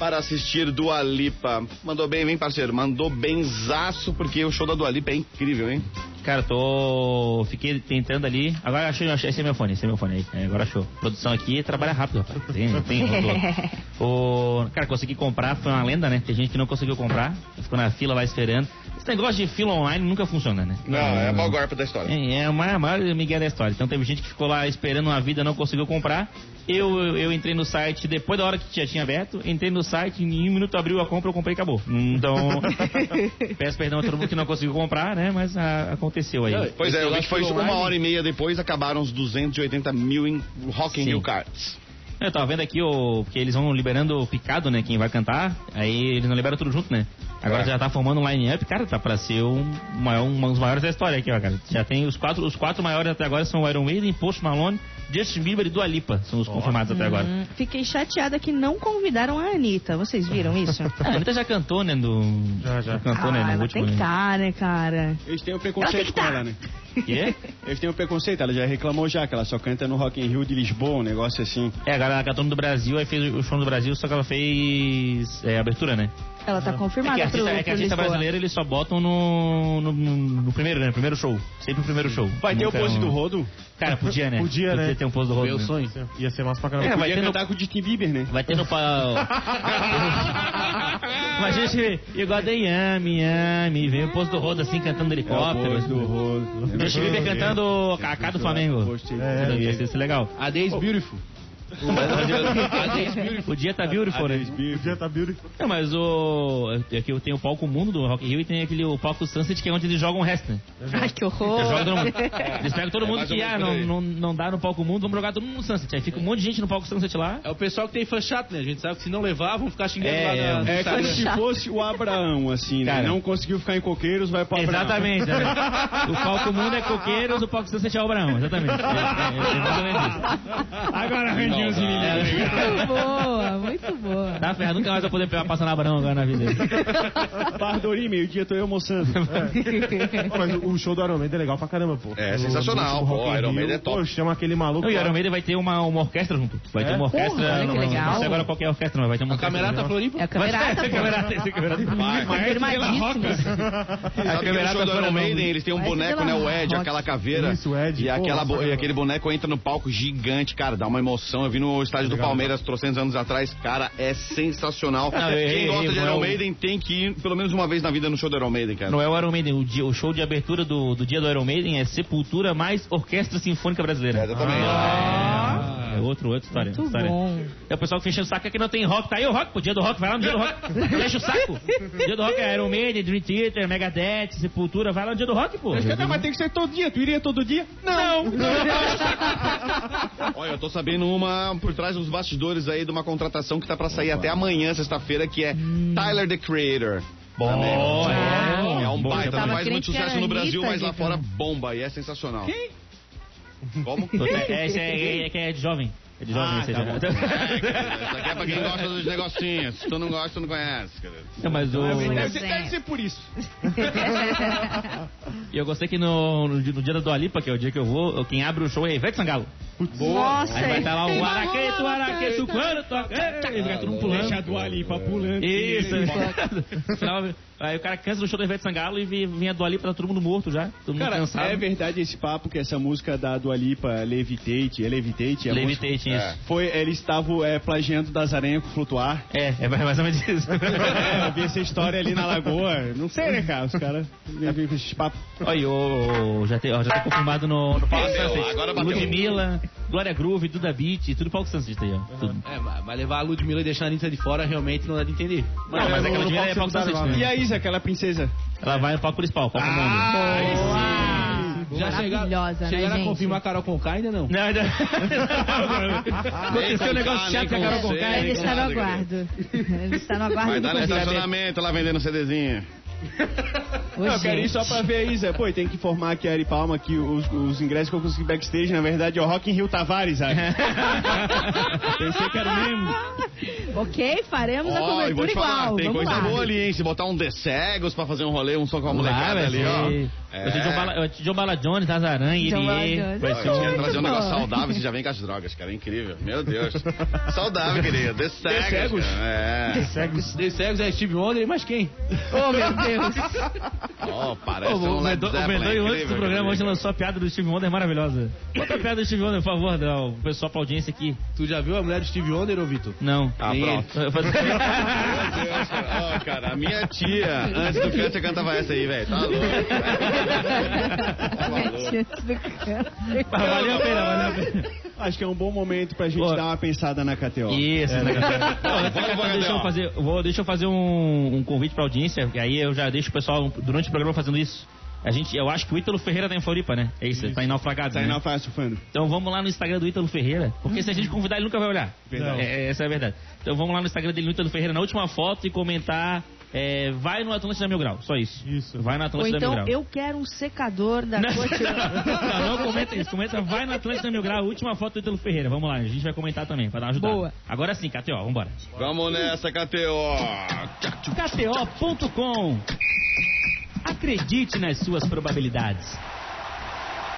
para assistir Dua Lipa. Mandou bem, hein, parceiro? Mandou benzaço, porque o show da Dua Lipa é incrível, hein? Cara, tô. Fiquei tentando ali. Agora achei, achei esse é meu fone, esse é meu fone aí. É, agora achou. Produção aqui trabalha rápido, rapaz. Tem, tem o... Cara, consegui comprar, foi uma lenda, né? Tem gente que não conseguiu comprar, ficou na fila lá esperando. Esse negócio de fila online nunca funciona, né? Não, é o maior golpe da história. É, é a maior, a maior migué da história. Então teve gente que ficou lá esperando uma vida, não conseguiu comprar. Eu, eu, eu entrei no site depois da hora que já tinha aberto, entrei no site, em um minuto abriu a compra, eu comprei e acabou. Então, peço perdão a todo mundo que não conseguiu comprar, né? Mas ah, aconteceu aí. Pois é, eu vi que foi Esse uma online- hora e meia depois, acabaram os 280 mil em Rock in. Rio Cards. Eu tava vendo aqui o. Porque eles vão liberando o picado, né? Quem vai cantar. Aí eles não liberam tudo junto, né? Agora É. já tá formando um line-up, cara, tá pra ser um, maior, um dos maiores da história aqui, ó, cara. Já tem os quatro, os quatro maiores até agora são o Iron Maiden, Post Malone, Justin Bieber e Dua Lipa. São os confirmados até agora. Hum, fiquei chateada que não convidaram a Anitta. Vocês viram isso? Ah, a Anitta já cantou, né? Do, Já, já. cantou, né? ah, No ela último. tem que tá, né, cara? Eles têm o Ela tem preconceito que com ela, né? Quê? Eles têm o preconceito, ela já reclamou já, que ela só canta no Rock in Rio de Lisboa, um negócio assim. É, agora ela cantou no do Brasil, aí fez o show no Brasil, só que ela fez é, abertura, né? Ela tá É que confirmada artista, pro, é que artista Lisboa. brasileiro eles só botam no, no, no- no primeiro, né? No primeiro show. Sempre o primeiro show. Vai ter o pose do Rodo? Cara, podia, né? Podia, né? ter um pose do rodo. Meu né? sonho. Ia ser massa pra caramba. É, vai Podia ter no- cantar com o Justin Bieber, né? Vai ter no pau. Mas gente, igual da Yami, Yami, vem o posto do rodo assim cantando helicóptero. É do Rodo. Justin Bieber cantando Kaká do Flamengo. Gostei. É, ia ser legal. A Day is beautiful. O dia tá beautiful, né? O dia tá beautiful. Não, mas o. Aqui eu tenho o palco mundo do Rock in Rio e tem aquele o palco Sunset que é onde eles jogam o resto, né? Ai, que Eles horror. jogam todo mundo. Eles pegam todo É mundo ou que ah, não, não, não dá no palco mundo, vamos jogar todo mundo no Sunset. Aí fica um monte de gente no palco Sunset lá. É o pessoal que tem fã chato, né? A gente sabe que se não levar, vão ficar xingando É, lá na, no É como se fosse o Abraão, assim, né? Cara. Não conseguiu ficar em coqueiros, vai pro Abraão. Exatamente. né? O palco mundo é coqueiros, o palco Sunset é o Abraão. Exatamente. É, é, é exatamente isso. Agora arranjei os inimigos. Muito boa, muito boa. Tá ferrado, nunca mais vai poder pegar- passar na Abraão agora na vida. Pardori, meio-dia tô eu almoçando. Pô, Mas o show do Iron Maiden é legal pra caramba, pô. É No- sensacional, pô, in Iron Maiden é top. Pô, chama aquele maluco. Não, e o. Iron Maiden vai ter uma, uma orquestra junto. Vai ter É? uma orquestra. Porra, olha que não- legal. Não sei agora qual que é a orquestra, mas vai ter uma A orquestra. camerata Floripa. É a camerata, Vai- pô. camerata, esse camerata. Sabe que no camerata show do Iron Maiden eles têm um Vai boneco, né? O Ed, aquela caveira. Isso, o Ed, E, e aquele boneco entra no palco gigante, cara, dá uma emoção. Eu vi no estádio do. Palmeiras 300 anos atrás, cara, é sensacional. Não, Quem gosta errei, de é Iron Maiden tem que ir pelo menos uma vez na vida no show do Iron Maiden, cara. Não é o Iron Maiden, o, dia- o show de abertura do, do dia do Iron Maiden é Sepultura mais Orquestra Sinfônica Brasileira. É, exatamente. É, é outro, outra história. Muito história. bom. É o pessoal que fecha o saco é que não tem rock. Tá aí o rock, pô, dia do rock, vai lá no dia do rock. Fecha o saco. Dia do rock é Iron Maiden, Dream Theater, Megadeth, Sepultura, vai lá no dia do rock, pô. Não, mas tem que ser todo dia. Tu iria todo dia? Não. Olha, eu tô sabendo uma por trás dos bastidores aí de uma contratação que tá pra sair até amanhã, sexta-feira, que é Tyler the Creator. Bom, É um Bom, baita, não faz muito sucesso no Brasil, mas lá fora bomba e é sensacional. Quem? Como? É, esse é, é, que é de jovem. É de jovem, Ah, esse tá é bom. de... Isso aqui é pra quem gosta dos negocinhos. Se tu não gosta, tu não conhece, cara. Não, mas o... Deve ser, deve ser por isso. E eu gostei que no, no, dia- no dia da Dua Lipa, que é o dia que eu vou, quem abre o show é Ivete Sangalo. Nossa, Aí vai estar lá tem o uma araqueto, rola, araqueto, quando toca. Ei, Vai todo mundo pulando. Deixa a Dua Lipa pulando. Isso. No final, Aí o cara cansa do show da Ivete Sangalo e vem a Dua Lipa, tá todo mundo morto já. Todo mundo Cara, cansado. é verdade esse papo que essa música da Dua Lipa, Levitate, é Levitate? música? Levitate, isso. Foi, eles estavam é, plagiando das aranhas com flutuar. É, é mais ou menos isso. É, eu vi essa história ali na lagoa. Não sei, né, cara? Os caras vêm com esses papos. Olha, o, já, tem, ó, já tem confirmado no, no Palco Sunset. agora bateu. Ludmilla, Glória Groove, Duda Beat, tudo Palco Sunset aí, ó. Tudo. É, mas mas levar a Ludmilla e deixar a Anitta de fora realmente não dá de entender. Não, mas aquela no Ludmilla é palco Sunset. lá, E né? a Isa, aquela princesa? Ela vai no palco principal, palco mundo. Já chegaram, Maravilhosa, né, chegaram a gente? confirmar a Carol Conká ainda não? Não, ainda... Aconteceu um negócio chato com a Carol Conká. Ele Ele está no aguardo. Ele está no aguardo Vai do dar no estacionamento lá vendendo CDzinho. Ô, Não, eu quero ir só pra ver a Isa. Pô, e tem que informar aqui a Ari Palma que os, os ingressos que eu consegui backstage, na verdade, é o Rock in Rio Tavares, sabe? Pensei que era o mesmo. Ok, faremos a e vou cobertura te falar, igual. tem Vamos coisa lá. boa ali, hein? Se botar um The Cegos pra fazer um rolê, um som com a molecada ali, ó. É. Ser John Bala, John Bala Jones, Bala Irie. Eu um... Muito trazer um negócio saudável, você já vem com as drogas, cara. É incrível. Meu Deus. saudável, querido. The Cegos. Cegos? cara. É. De cegos é Steve Wonder, mas quem? Oh, meu Deus. Deus. Ó, parece Ô, um o Led Medo- o Zeppelin, Medonho, antes do programa, hoje lançou a piada do Steve Wonder maravilhosa. Conta a piada do Steve Wonder, por favor, o pessoal pra audiência aqui. Tu já viu a mulher do Steve Wonder, ô Vitor? Não. Ah, Nem pronto. Meu Deus, cara. Ó, cara, a minha tia, antes do câncer, cantava essa aí, velho. Tá louco. Tá maluco. Mas valeu a pena, valeu a pena. Acho que é um bom momento pra gente Pô. dar uma pensada na KTO. Isso, né? Não, Catel, vamos, deixa eu fazer, vou, deixa eu fazer um, um convite pra audiência, e aí eu já deixo o pessoal durante o programa fazendo isso. A gente, eu acho que o Ítalo Ferreira tá em Floripa, né? É isso, tá em naufragado, Sai né? na fácil, Fando. Então vamos lá no Instagram do Ítalo Ferreira, porque se a gente convidar ele nunca vai olhar. Verdade. É, essa é a verdade. Então vamos lá no Instagram dele, no Ítalo Ferreira, na última foto e comentar, é, vai no Atlântida Mil Grau, só isso. Isso. Vai no Atlântida então, Mil Grau. eu quero um secador da Não, Cotirô. não, não comenta isso. Comenta, vai no Atlântida Mil Grau, última foto do Ítalo Ferreira. Vamos lá, a gente vai comentar também, pra dar uma ajudada. Boa. Agora sim, KTO, vambora. Vamos nessa, KTO. KTO.com Acredite nas suas probabilidades.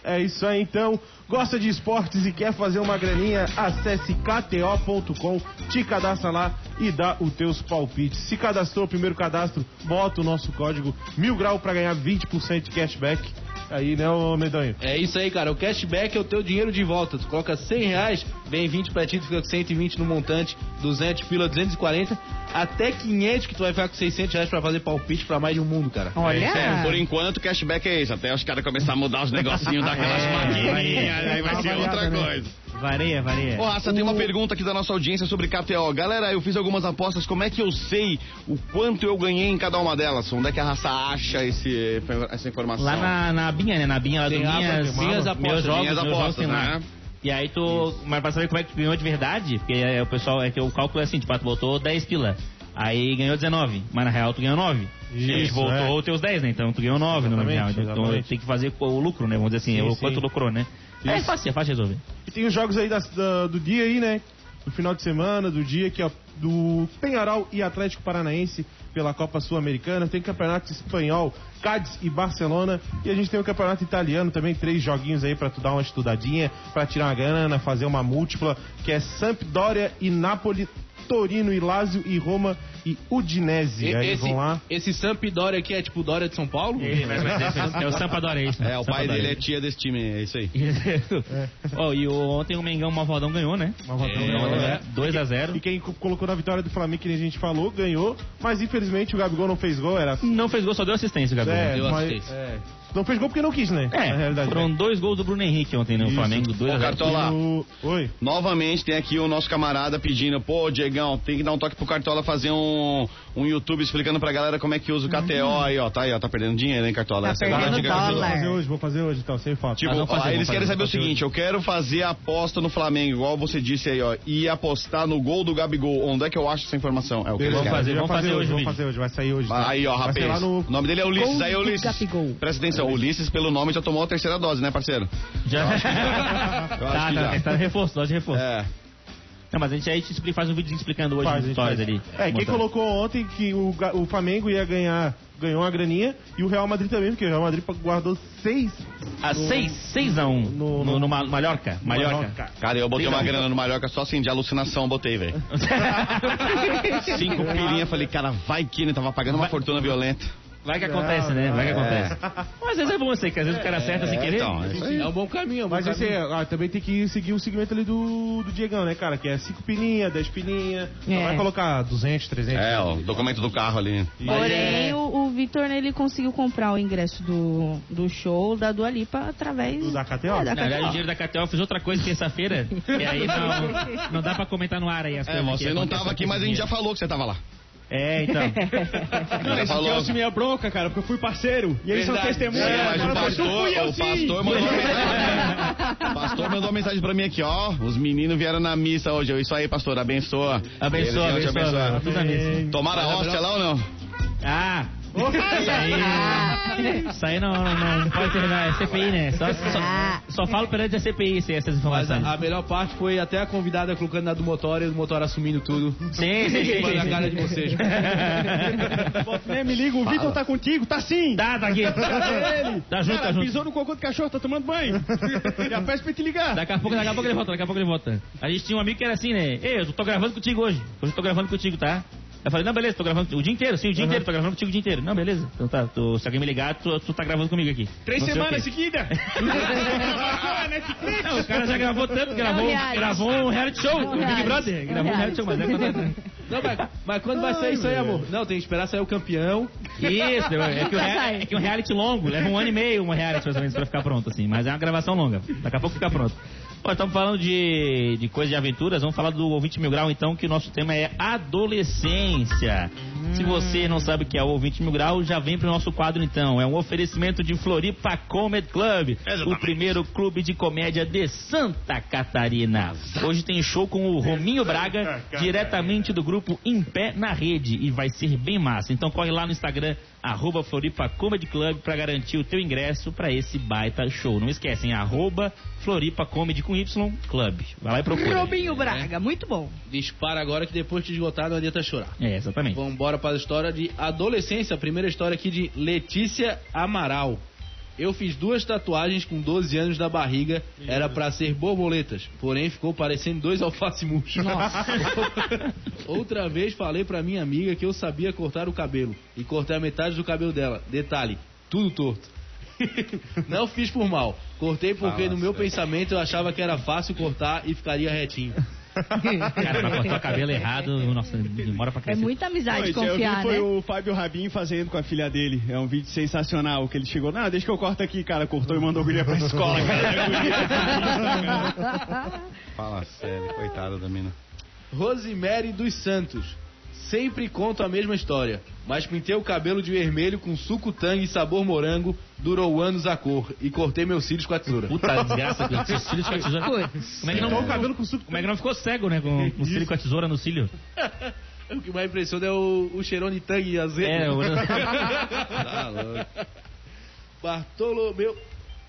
É isso aí então. Gosta de esportes e quer fazer uma graninha? Acesse kto.com, te cadastra lá e dá os teus palpites. Se cadastrou, primeiro cadastro, bota o nosso código mil grau pra ganhar 20% de cashback. Aí, né, ô Medonho? É isso aí, cara. O cashback é o teu dinheiro de volta. Tu coloca 100 reais, vem 20 pra ti, tu fica com 120 no montante, 200 pila, 240, até 500 que tu vai ficar com 600 reais pra fazer palpite pra mais de um mundo, cara. Olha. É, por enquanto, o cashback é esse. Até os caras começarem a mudar os negocinhos daquelas É, maquininhas, aí vai ser outra coisa. Vareia, vareia. Ó, Raça, tem uma pergunta aqui da nossa audiência sobre KTO. Galera, eu fiz algumas apostas. Como é que eu sei o quanto eu ganhei em cada uma delas? Onde é que a raça acha esse, essa informação? Lá na, na Binha, né? Na Binha lá do Tem Minhas, Minhas Apostas, meus jogos, Minhas meus jogos Apostas, lá. né? E aí tu. Mas pra saber como é que tu ganhou de verdade, porque é, o pessoal, é que o cálculo é assim, tipo, ah, tu botou 10 pila. Aí ganhou 19, mas na real tu ganhou 9. Isso, e voltou é. os teus 10, né? Então tu ganhou 9 no Exatamente, real. Então exatamente. tem que fazer o lucro, né? Vamos dizer assim, Sim, o sim. quanto lucrou, né? É fácil, é fácil resolver. E tem os jogos aí das- da- do dia aí, né? Do final de semana, do dia, que é do Penharol e Atlético Paranaense pela Copa Sul-Americana. Tem campeonato espanhol, Cádiz e Barcelona. E a gente tem o campeonato italiano também, três joguinhos aí pra tu dar uma estudadinha, pra tirar uma grana, fazer uma múltipla, que é Sampdoria e Napoli, Torino e Lazio e Roma e Udinese. E- aí esse, vão lá. esse Sampdoria aqui é tipo Dória de São Paulo? Ele vai ser, é o Sampadora, é isso. É, o pai Sampadoria. dele é tia desse time, é isso aí. Ó, e o, ontem o Mengão Malvadão ganhou, né? Malvadão Ganhou, ganhou, né? 2 a 0 E quem co- colocou na vitória do Flamengo, que nem a gente falou, ganhou. Mas infelizmente o Gabigol não fez gol, era Não fez gol, só deu assistência, Gabriel. É, Deu mas- assistência. Não fez gol porque não quis, né? É, Na realidade. foram né? dois gols do Bruno Henrique ontem no Isso. Flamengo, 2 Ô, a 0 Cartola. O- Oi. Novamente tem aqui o nosso camarada pedindo, pô, Diegão, tem que dar um toque pro Cartola fazer um, um YouTube explicando pra galera como é que usa o KTO aí, ó. Tá aí, ó, tá perdendo dinheiro, hein, Cartola? Tá Essa é perdendo dica dólar. Vou fazer hoje, vou fazer hoje, então, sem falta. Tipo, Ah, vamos fazer, ó, eles querem fazer, saber o fazer seguinte, eu quero fazer a aposta no Flamengo, igual você disse aí, ó, e apostar no gol do Gabigol. Onde é que eu acho essa informação? É o que eles Vamos querem. fazer, vamos fazer hoje o vamos fazer hoje, vai sair hoje. tá? Aí, ó, rapaz. no... O nome dele é Ulisses. Gol Aí, Ulisses. Gabigol. Presta atenção, Ulisses, pelo nome, já tomou a terceira dose, né, parceiro? Já. Tá, tá, tá reforço, dose de reforço. É. Não, mas a gente aí te explica, faz um vídeo explicando hoje Faz, as a gente histórias faz. ali. É, quem colocou ontem que o, o Flamengo ia ganhar, ganhou uma graninha, e o Real Madrid também, porque o Real Madrid guardou seis A 6, 6 a 1 no- no, no- no, Ma- Mallorca. Mallorca. Cara, eu botei uma grana no Mallorca só assim, de alucinação, botei, velho. Cinco pilinha, falei, cara, vai que ele tava pagando uma fortuna violenta. Vai que acontece, né? Vai que É. acontece. Mas às vezes é bom você, que às vezes o cara acerta sem querer. então, é. É um bom caminho, é um bom Mas caminho. ah, também tem que seguir o segmento ali do, do Diegão, né, cara? Que é 5 pilinha, 10 pilinha. Não É. vai colocar 200, 300. É, ó, documento do carro ali. Porém, o, o Vitor, ele conseguiu comprar o ingresso do, do show da Dua Lipa através... Do da KTO? É, da Na verdade, o dinheiro da KTO eu fiz outra coisa terça-feira. E aí não, não dá pra comentar no ar aí as É, coisas. que você não tava aqui, mas a gente já falou que você tava lá. É, então. Já Esse aqui falou. eu assumi a bronca, cara, porque eu fui parceiro. E eles são testemunhas. É, mas o Agora, pastor, não eu, o pastor mandou uma mensagem. O pastor mandou uma mensagem pra mim aqui, ó. Os meninos vieram na missa hoje. Isso aí, pastor, abençoa. Abençoa, abençoa. na missa. Tomaram a hóstia lá ou não? Ah! Isso aí, isso aí não, não, não pode terminar, é CPI, né? Só, só, só falo perante a CPI sem essas Mas informações. a, a melhor parte foi até a convidada colocando na do motor e o motor assumindo tudo. Sim, sim, sim. Sim, cara de vocês. né, me liga, o Vitor tá contigo, tá sim. Tá, tá aqui. Tá junto, Cara, tá junto. pisou no cocô do cachorro, tá tomando banho. Já peço pra te ligar. Daqui a pouco, daqui a pouco ele volta, daqui a pouco ele volta. A gente tinha um amigo que era assim, né? Ei, eu tô gravando contigo hoje. Hoje eu tô gravando contigo, tá? Eu falei, não, beleza, tô gravando o dia inteiro, sim, o dia inteiro, tô gravando contigo o dia inteiro. Não, beleza. Então tá, tu- se alguém me ligar, tu, tu tá gravando comigo aqui. Três semanas seguidas. Não, o cara já gravou tanto, gravou, É um reality. gravou um reality show, É um o Big. Brother. É um Gravou um reality show, mas é quando... Não, mas, mas quando vai sair isso aí, amor? Não, tem que esperar sair o campeão. Isso, é que, o rea- é que um reality longo, leva um ano e meio um reality mais ou menos pra ficar pronto, assim. Mas é uma gravação longa, daqui a pouco fica pronto. Bom, estamos falando de, de coisa de aventuras, vamos falar do Ouvinte Mil Grau então, que o nosso tema é adolescência. Se você não sabe o que é o Ouvinte Mil Grau, já vem pro nosso quadro então. É um oferecimento de Floripa Comedy Club, o primeiro clube de comédia de Santa Catarina. Hoje tem show com o Rominho Braga, diretamente do grupo Em Pé na Rede, e vai ser bem massa. Então corre lá no Instagram, arroba Floripa Comedy Club, pra garantir o teu ingresso pra esse baita show. Não esquecem, arroba Floripa Comedy com Y Club. Vai lá e procura. Robinho Braga, muito bom. Dispara agora que depois de esgotar não adianta chorar. É, exatamente. Vamos embora para a história de adolescência. A primeira história aqui de Letícia Amaral. Eu fiz duas tatuagens com 12 anos na barriga. Era pra ser borboletas, porém ficou parecendo dois alface murchos. Outra vez falei pra minha amiga que eu sabia cortar o cabelo e cortei a metade do cabelo dela. Detalhe, tudo torto. Não fiz por mal. Cortei porque no meu pensamento eu achava que era fácil cortar e ficaria retinho. Cara, pra cortar o cabelo errado, nossa, demora pra É crescer. muita amizade eu vi confiar, foi né? o Fábio Rabin fazendo com a filha dele. É um vídeo sensacional. Que ele chegou, não, deixa que eu corto aqui, cara. Cortou e mandou a guria pra escola, cara. Fala sério, coitada da mina. Rosemary dos Santos. Sempre conto a mesma história, mas pintei o cabelo de vermelho com suco tangue e sabor morango, durou anos a cor, e cortei meus cílios com a tesoura. Puta desgraça, que os cílios com a tesoura. Como é que não, Então o cabelo com suco. como é que não ficou cego, né? Com, com o cílio com a tesoura no cílio. o que mais impressiona é o, o cheirão de tangue azedo. É, o- Tá louco. Bartolomeu.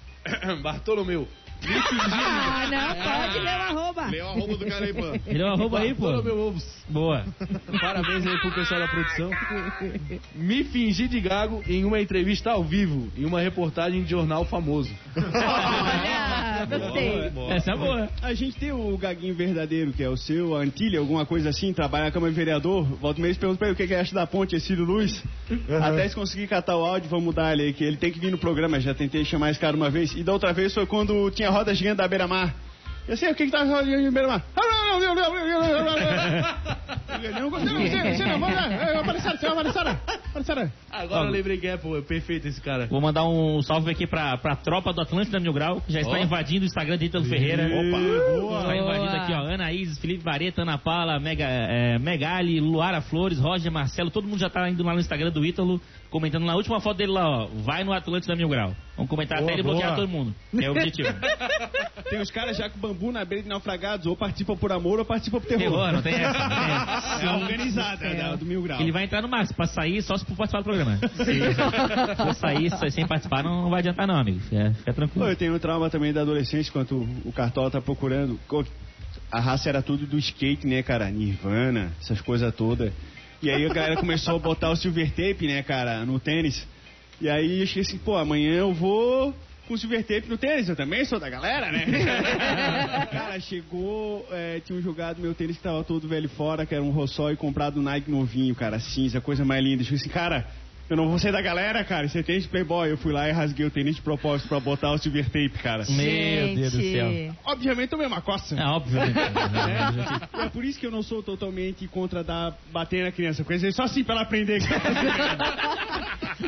Bartolomeu. Ah, não, pode ler o arroba. Lê o arroba do cara aí, pô. Ele é um arroba aí, pô. Bartolomeu Ovos. Boa. Parabéns aí pro pessoal da produção. Me fingi de gago em uma entrevista ao vivo, em uma reportagem de jornal famoso. Olha, gostei. Essa é boa. A gente tem o Gaguinho verdadeiro, que é o seu, a Antilha, alguma coisa assim, trabalha na Câmara de Vereador. Volta mês pergunta pra ele o que, que acha da ponte, é Ciro Luz. Até se conseguir catar o áudio, vamos mudar ele aí, que ele tem que vir no programa. Já tentei chamar esse cara uma vez. E da outra vez foi quando tinha roda gigante da Beira-Mar. Eu sei, o que que tá na roda gigante da Beira-Mar? Você não. É, Apareceram, você apareceram, apareceram. Agora eu lembrei que é, pô, é perfeito esse cara. Vou mandar um salve aqui pra, pra tropa do Atlântida Mil Grau, que já está invadindo o Instagram de Ítalo Ferreira. Opa. Está Boa. invadindo aqui, ó. Ana Isis, Felipe Vareta, Ana Paula, Mega, é, Megali, Luara Flores, Roger, Marcelo, todo mundo já tá indo lá no Instagram do Ítalo, comentando na última foto dele lá, ó. Vai no Atlântida Mil Grau. Vamos comentar Boa, até ele bloquear todo mundo. É o objetivo. Tem os caras já com bambu na beira de naufragados, ou participam por amor ou participam por terror. Terror, não tem essa. Não tem essa. É organizada da- do Mil Grau. Ele vai entrar no máximo, pra sair só se for participar do programa. Se for sair sem participar, não, não vai adiantar não, amigo. Fica, fica tranquilo. eu tenho um trauma também da adolescência, enquanto o Cartola tá procurando. A raça era tudo do skate, né, cara? Nirvana, essas coisas todas. E aí a galera começou a botar o silver tape, né, cara, no tênis. E aí eu achei assim, pô, amanhã eu vou com silver tape no tênis, eu também sou da galera, né? cara, chegou, é, tinham jogado meu tênis que tava todo velho fora, que era um e comprado um Nike novinho, cara, cinza, coisa mais linda. Eu falei assim, cara, eu não vou ser da galera, cara, você é tênis Playboy. Eu fui lá e rasguei o tênis de propósito pra botar o silver tape, cara. Meu Deus do céu. Gente. Obviamente tomei uma coça. É óbvio. né? E é por isso que eu não sou totalmente contra dar bater na criança. Coisa só assim pra ela aprender.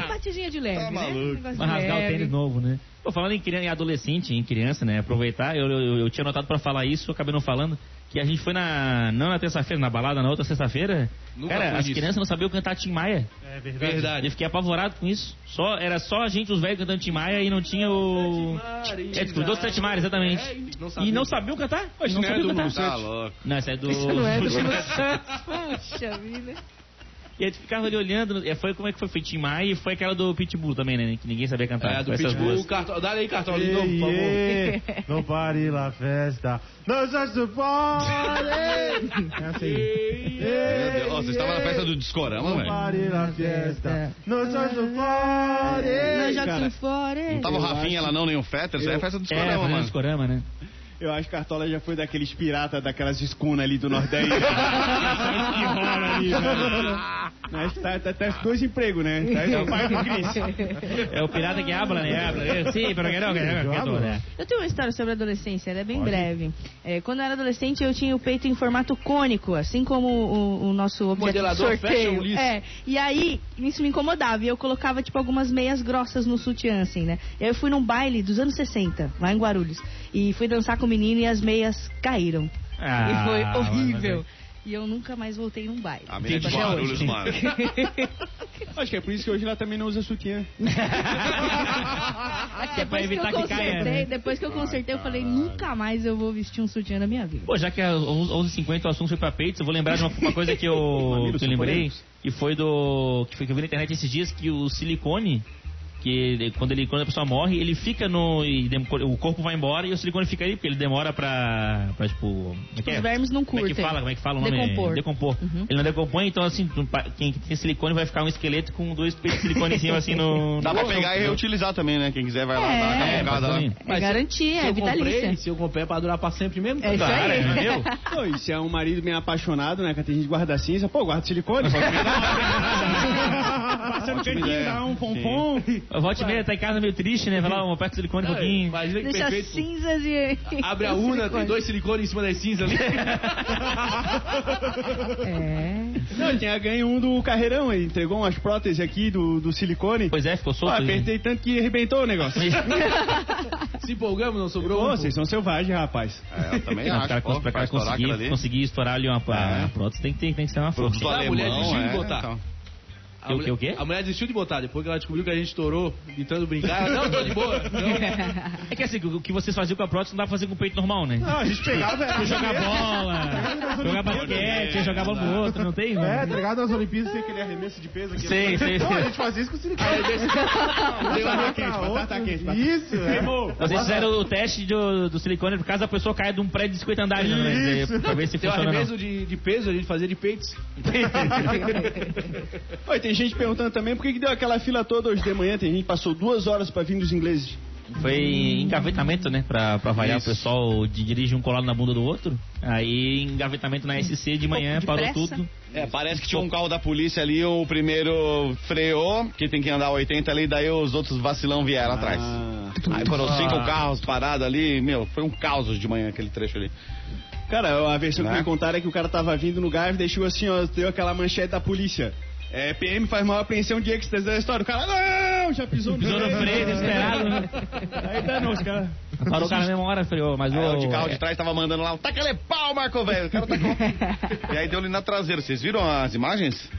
Batidinha de leve, Tá né? maluco. Negócio rasgar o leve. tênis novo, né? Pô, falando em criança, em adolescente, em criança, né? Aproveitar, eu, eu, eu tinha anotado pra falar isso, eu acabei não falando, que a gente foi na. Não na terça-feira, na balada, na outra sexta-feira. Nunca Cara, as nisso. crianças não sabiam cantar Tim Maia. É verdade. Verdade. Eu fiquei apavorado com isso. Só, era só a gente, os velhos, cantando Tim Maia e não tinha o. É, desculpa, Doce Sete Mares, exatamente. É, e não e sabia. não sabiam cantar? Poxa, não não é sabiam do cantar. Tá louco. Não, essa é do. Isso não é do. Poxa vida. E a gente ficava ali olhando. e Foi como é que foi? Foi Tim Maia e foi aquela do Pitbull também, né? Que ninguém sabia cantar. É, do Pitbull, cartão. Dá aí, cartão, de novo, Ei, por favor. não pare lá, festa. Nós vamos do party. É assim. Você estava na festa do Discorama, Não velho. pare lá, festa. Nós vamos do party. Nós já cara. fora. Não tava o Rafinha lá não, nem o Fetter, isso aí é festa do É, Discorama, fazendo mano. discorama, né? Eu acho que a Cartola já foi daqueles piratas, daquelas escunas ali do Nordeste. que rola ali, velho. Mas tá, tá, tá dois empregos, né? Tá é o pai do Cris. É o pirata que habla, né? Habla. Eu, Sim, pero que não, né? Eu tenho uma história sobre a adolescência, ela é bem breve. É, quando eu era adolescente, eu tinha o peito em formato cônico, assim como o, o nosso objeto de Modelador sorteio. fashion list. É, e aí isso me incomodava. E eu colocava, tipo, algumas meias grossas no sutiã, assim, né? E aí eu fui num baile dos anos 60, lá em Guarulhos. E fui dançar com o menino e as meias caíram. Ah, e foi horrível. E eu nunca mais voltei num baile. A mina de Até Guarulhos, hoje. mano. Acho que é por isso que hoje ela também não usa sutiã. Que é pra Depois que evitar eu que caia, consertei, né? depois que eu consertei, eu falei, nunca mais eu vou vestir um sutiã na minha vida. Pô, já que é 11h50 o assunto foi pra peitos, eu vou lembrar de uma, uma coisa que eu, que eu lembrei, que foi do. que foi que eu vi na internet esses dias, que o silicone. Que ele- quando, ele, quando a pessoa morre, ele fica no. e dem- o corpo vai embora e o silicone fica aí, porque ele demora pra. pra tipo. é que Os é? vermes não Como é que curtem. fala? Como é que fala o nome? Decompor. Decompor. Uhum. Ele não decompõe, então assim, quem tem silicone vai ficar um esqueleto com dois peitos de silicone em cima, assim no. Dá no- pra pegar e reutilizar também, né? Quem quiser vai lá, É. dá uma É, cavocada lá. É Mas se- garantia, se é vitalícia. comprei, se eu comprei é pra durar pra sempre mesmo, É isso Cara, aí. entendeu? Pô, e se é um marido bem apaixonado, né? Que tem gente que guarda cinza, pô, guarda silicone, pode me dar. Passando cantinho, dá um pompom. Eu volto e meia, tá em casa meio triste, né? Vai lá, um aperto de silicone um pouquinho. Imagina que Deixa perfeito. cinzas e. Abre a urna, tem dois silicones em cima das cinzas ali. É. Não, ele tinha ganho um do carreirão, ele entregou umas próteses aqui do, do silicone. Pois é, ficou solto. apertei tanto que arrebentou o negócio. Se empolgamos, não sobrou Pô, um. vocês são selvagens, rapaz. É, eu também Não, acho, cara, pô, pra cara conseguir, conseguir estourar ali uma, É. uma prótese, tem que, ter, tem que ser uma força. Produto A mulher desistiu de é, botar. então. A O quê, o quê? A mulher desistiu de botar, depois que ela descobriu que a gente estourou, gritando brincar. Não, tô de boa. Não. É que assim, o que vocês faziam com a prótese não dá pra fazer com o peito normal, né? Não, a gente pegava... Você jogar bola, jogar basquete, jogar bola pro outro, não tem? É, tá ligado? Nas Olimpíadas tem aquele arremesso de peso aqui. Sei, sei, Não, a sei. gente fazia isso com silicone. Batata quente, batata quente. Isso, é. Queimou. Vocês fizeram o teste do, do silicone por caso a pessoa caia de um prédio de 50 andares, né? Isso. Pra ver se Tem o funciona não. arremesso de, de peso, a gente fazia de peitos. Oi, tem gente perguntando também por que, que deu aquela fila toda hoje de manhã. Tem gente que passou duas horas pra vir dos ingleses. Foi engavetamento, né? Pra, pra variar Isso. o pessoal de dirige um colado na bunda do outro. Aí engavetamento na SC de manhã, de parou pressa. tudo. É, parece que tinha um carro da polícia ali, o primeiro freou, que tem que andar 80 ali, daí os outros vacilão vieram atrás. Ah. Aí foram cinco carros parados ali, meu, foi um caos de manhã aquele trecho ali. Cara, a versão Né? que me contaram é que o cara tava vindo no gás, deixou assim, ó, deu aquela manchete da polícia. É, PM faz maior apreensão de êxtase da história. O cara, não, já pisou no Pisou no freio, desesperado. Aí danou os caras. Parou o cara na mesma hora, freou, mas Aí o... o de carro de trás tava mandando lá, taca ele pau, Marco, velho. O cara tacou. e aí deu ali na traseira. Vocês viram as imagens?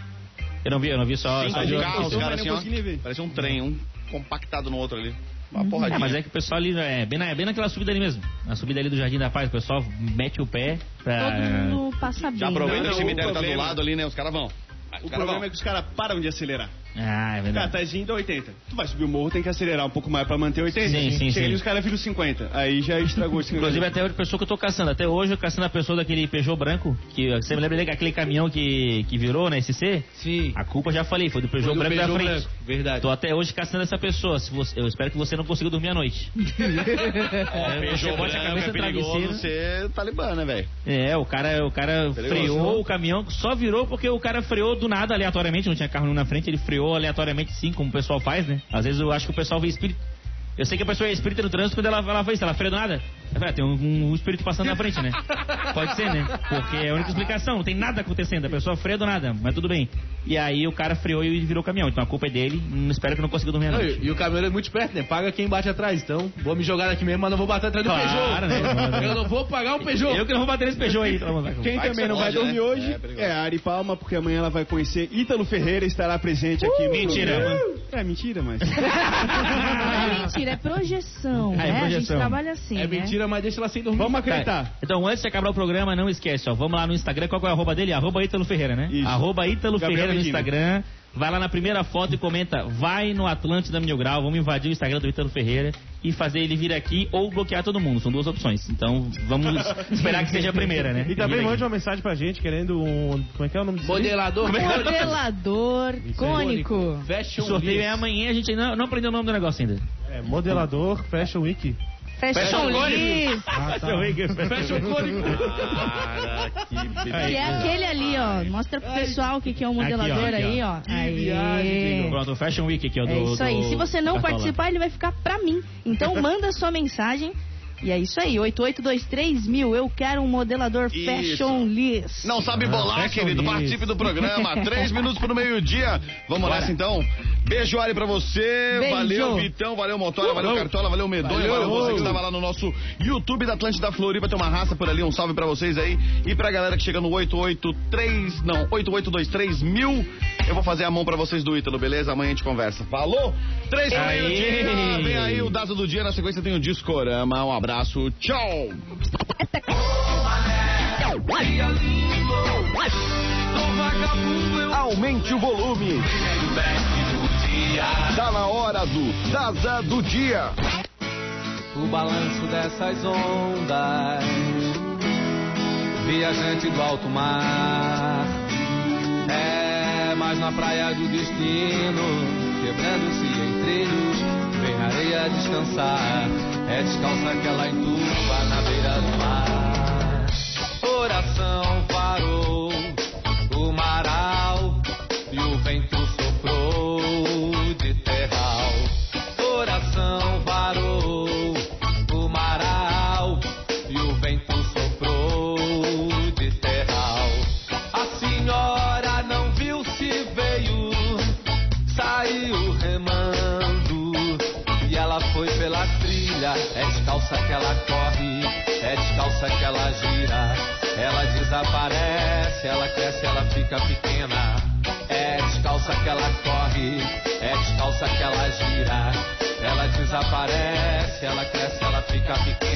Eu não vi, eu não vi só... Cinco só de carro, os caras assim, ó. Parece um trem, um compactado no outro ali. Uma É, porradinha. mas é que o pessoal ali, é bem, na, bem naquela subida ali mesmo. Na subida ali do Jardim da Paz, o pessoal mete o pé pra... Todo mundo passa bem. Já aproveita Não, o cemitério tá do lado ali, né? Os caras vão. O problema é que os caras param de acelerar. Ah, é Cara, verdade. tá indo 80. Tu vai subir o morro, tem que acelerar um pouco mais pra manter 80. Sim, sim, Chega sim. ali, os caras viram 50. Aí já estragou esse Inclusive até hoje a pessoa que eu tô caçando. Até hoje eu caçando a pessoa daquele Peugeot branco. Que você me lembra daquele caminhão que, que virou na SC? Sim. A culpa já falei, foi do Peugeot Foi do branco da Peugeot frente. branco, verdade. Tô até hoje caçando essa pessoa. Se você- eu espero que você não consiga dormir à noite. É, Peugeot você bote a branco, cabeça é perigoso ser talibã, né, velho? É, o cara, o cara Perigoso, freou não? o caminhão, só virou porque o cara freou do nada, aleatoriamente, não tinha carro nenhum na frente, ele freou aleatoriamente sim, como o pessoal faz, né? Às vezes eu acho que o pessoal vê espírito. Eu sei que a pessoa é espírita no trânsito quando ela, ela faz isso, ela freia ah, tem um, um espírito passando na frente, né? Pode ser, né? Porque é a única explicação, não tem nada acontecendo, a pessoa freia do nada, mas tudo bem. E aí o cara freou e virou o caminhão, então a culpa é dele, não espero que não consiga dormir Não, noite. e, e o caminhão é muito esperto, né? Paga quem bate atrás. Então, vou me jogar aqui mesmo, mas não vou bater atrás do Claro, Peugeot. né? Eu não vou pagar um Peugeot. Eu que não vou bater nesse Peugeot aí. Quem Vai também não vai dormir né? hoje É, é a Ari Palma, porque amanhã ela vai conhecer Ítalo Ferreira, estará presente aqui no Mentira. programa. É mentira, mas. Não é mentira, é projeção. Ah, é né? A gente projeção. trabalha assim. É né? mentira, mas deixa ela sem dormir. Vamos acreditar. Tá. Então, antes de acabar o programa, não esquece, ó. Vamos lá no Instagram. Qual é o arroba dele? Arroba Ítalo Ferreira, né? Isso. Arroba Ítalo Gabriel Ferreira no Medina. Instagram. Vai lá na primeira foto e comenta, vai no Atlântida Mil Grau, vamos invadir o Instagram do Ítalo Ferreira e fazer ele vir aqui ou bloquear todo mundo. São duas opções. Então, vamos esperar que seja a primeira, né? E também mande uma mensagem pra gente querendo um. Como é que é o nome disso? aí? Modelador. Modelador cônico. Fashion O sorteio é amanhã, a gente não, não aprendeu o nome do negócio ainda. É, modelador Fashion Week. Fashion Lee. Ah, tá. Fecha o código. Cara, que Que é aquele ali, ó. Mostra pro pessoal o que, que é um modelador aqui, ó. aí, ó. Aí. Pronto, o Fashion Week aqui, ó. Do, É isso aí. do Se você não Cartola. participar, ele vai ficar pra mim. Então manda sua mensagem. E é isso aí, 8823 mil. Eu quero um modelador Isso. Fashion List. Não sabe bolar, fecha querido? isso. Participe do programa. Três minutos pro meio-dia. Vamos nessa então. Beijo, Ari, pra você. Beijo. Valeu, Vitão. Valeu, Motora. Valeu, Cartola. Valeu, Medonha. Valeu, você que estava lá no nosso YouTube da Atlântida Floripa. Tem uma raça por ali. Um salve pra vocês aí. E pra galera que chega no 883, não, 8823 mil. Eu vou fazer a mão pra vocês do Ítalo, beleza? Amanhã a gente conversa. Falou? Três pro Aê. meio-dia. Vem aí o Dado do Dia. Na sequência tem o Discorama. Um abraço. Tchau. Aumente o volume. Tá na hora do Daza do Dia. o balanço dessas ondas, viajante do alto mar. É mais na praia do destino, quebrando-se em trilhos, vem areia descansar. É descalça que ela entuba na beira do mar. Coração parou, fica pequena. É descalça que ela corre, é descalça que ela gira. Ela desaparece, ela cresce, ela fica pequena.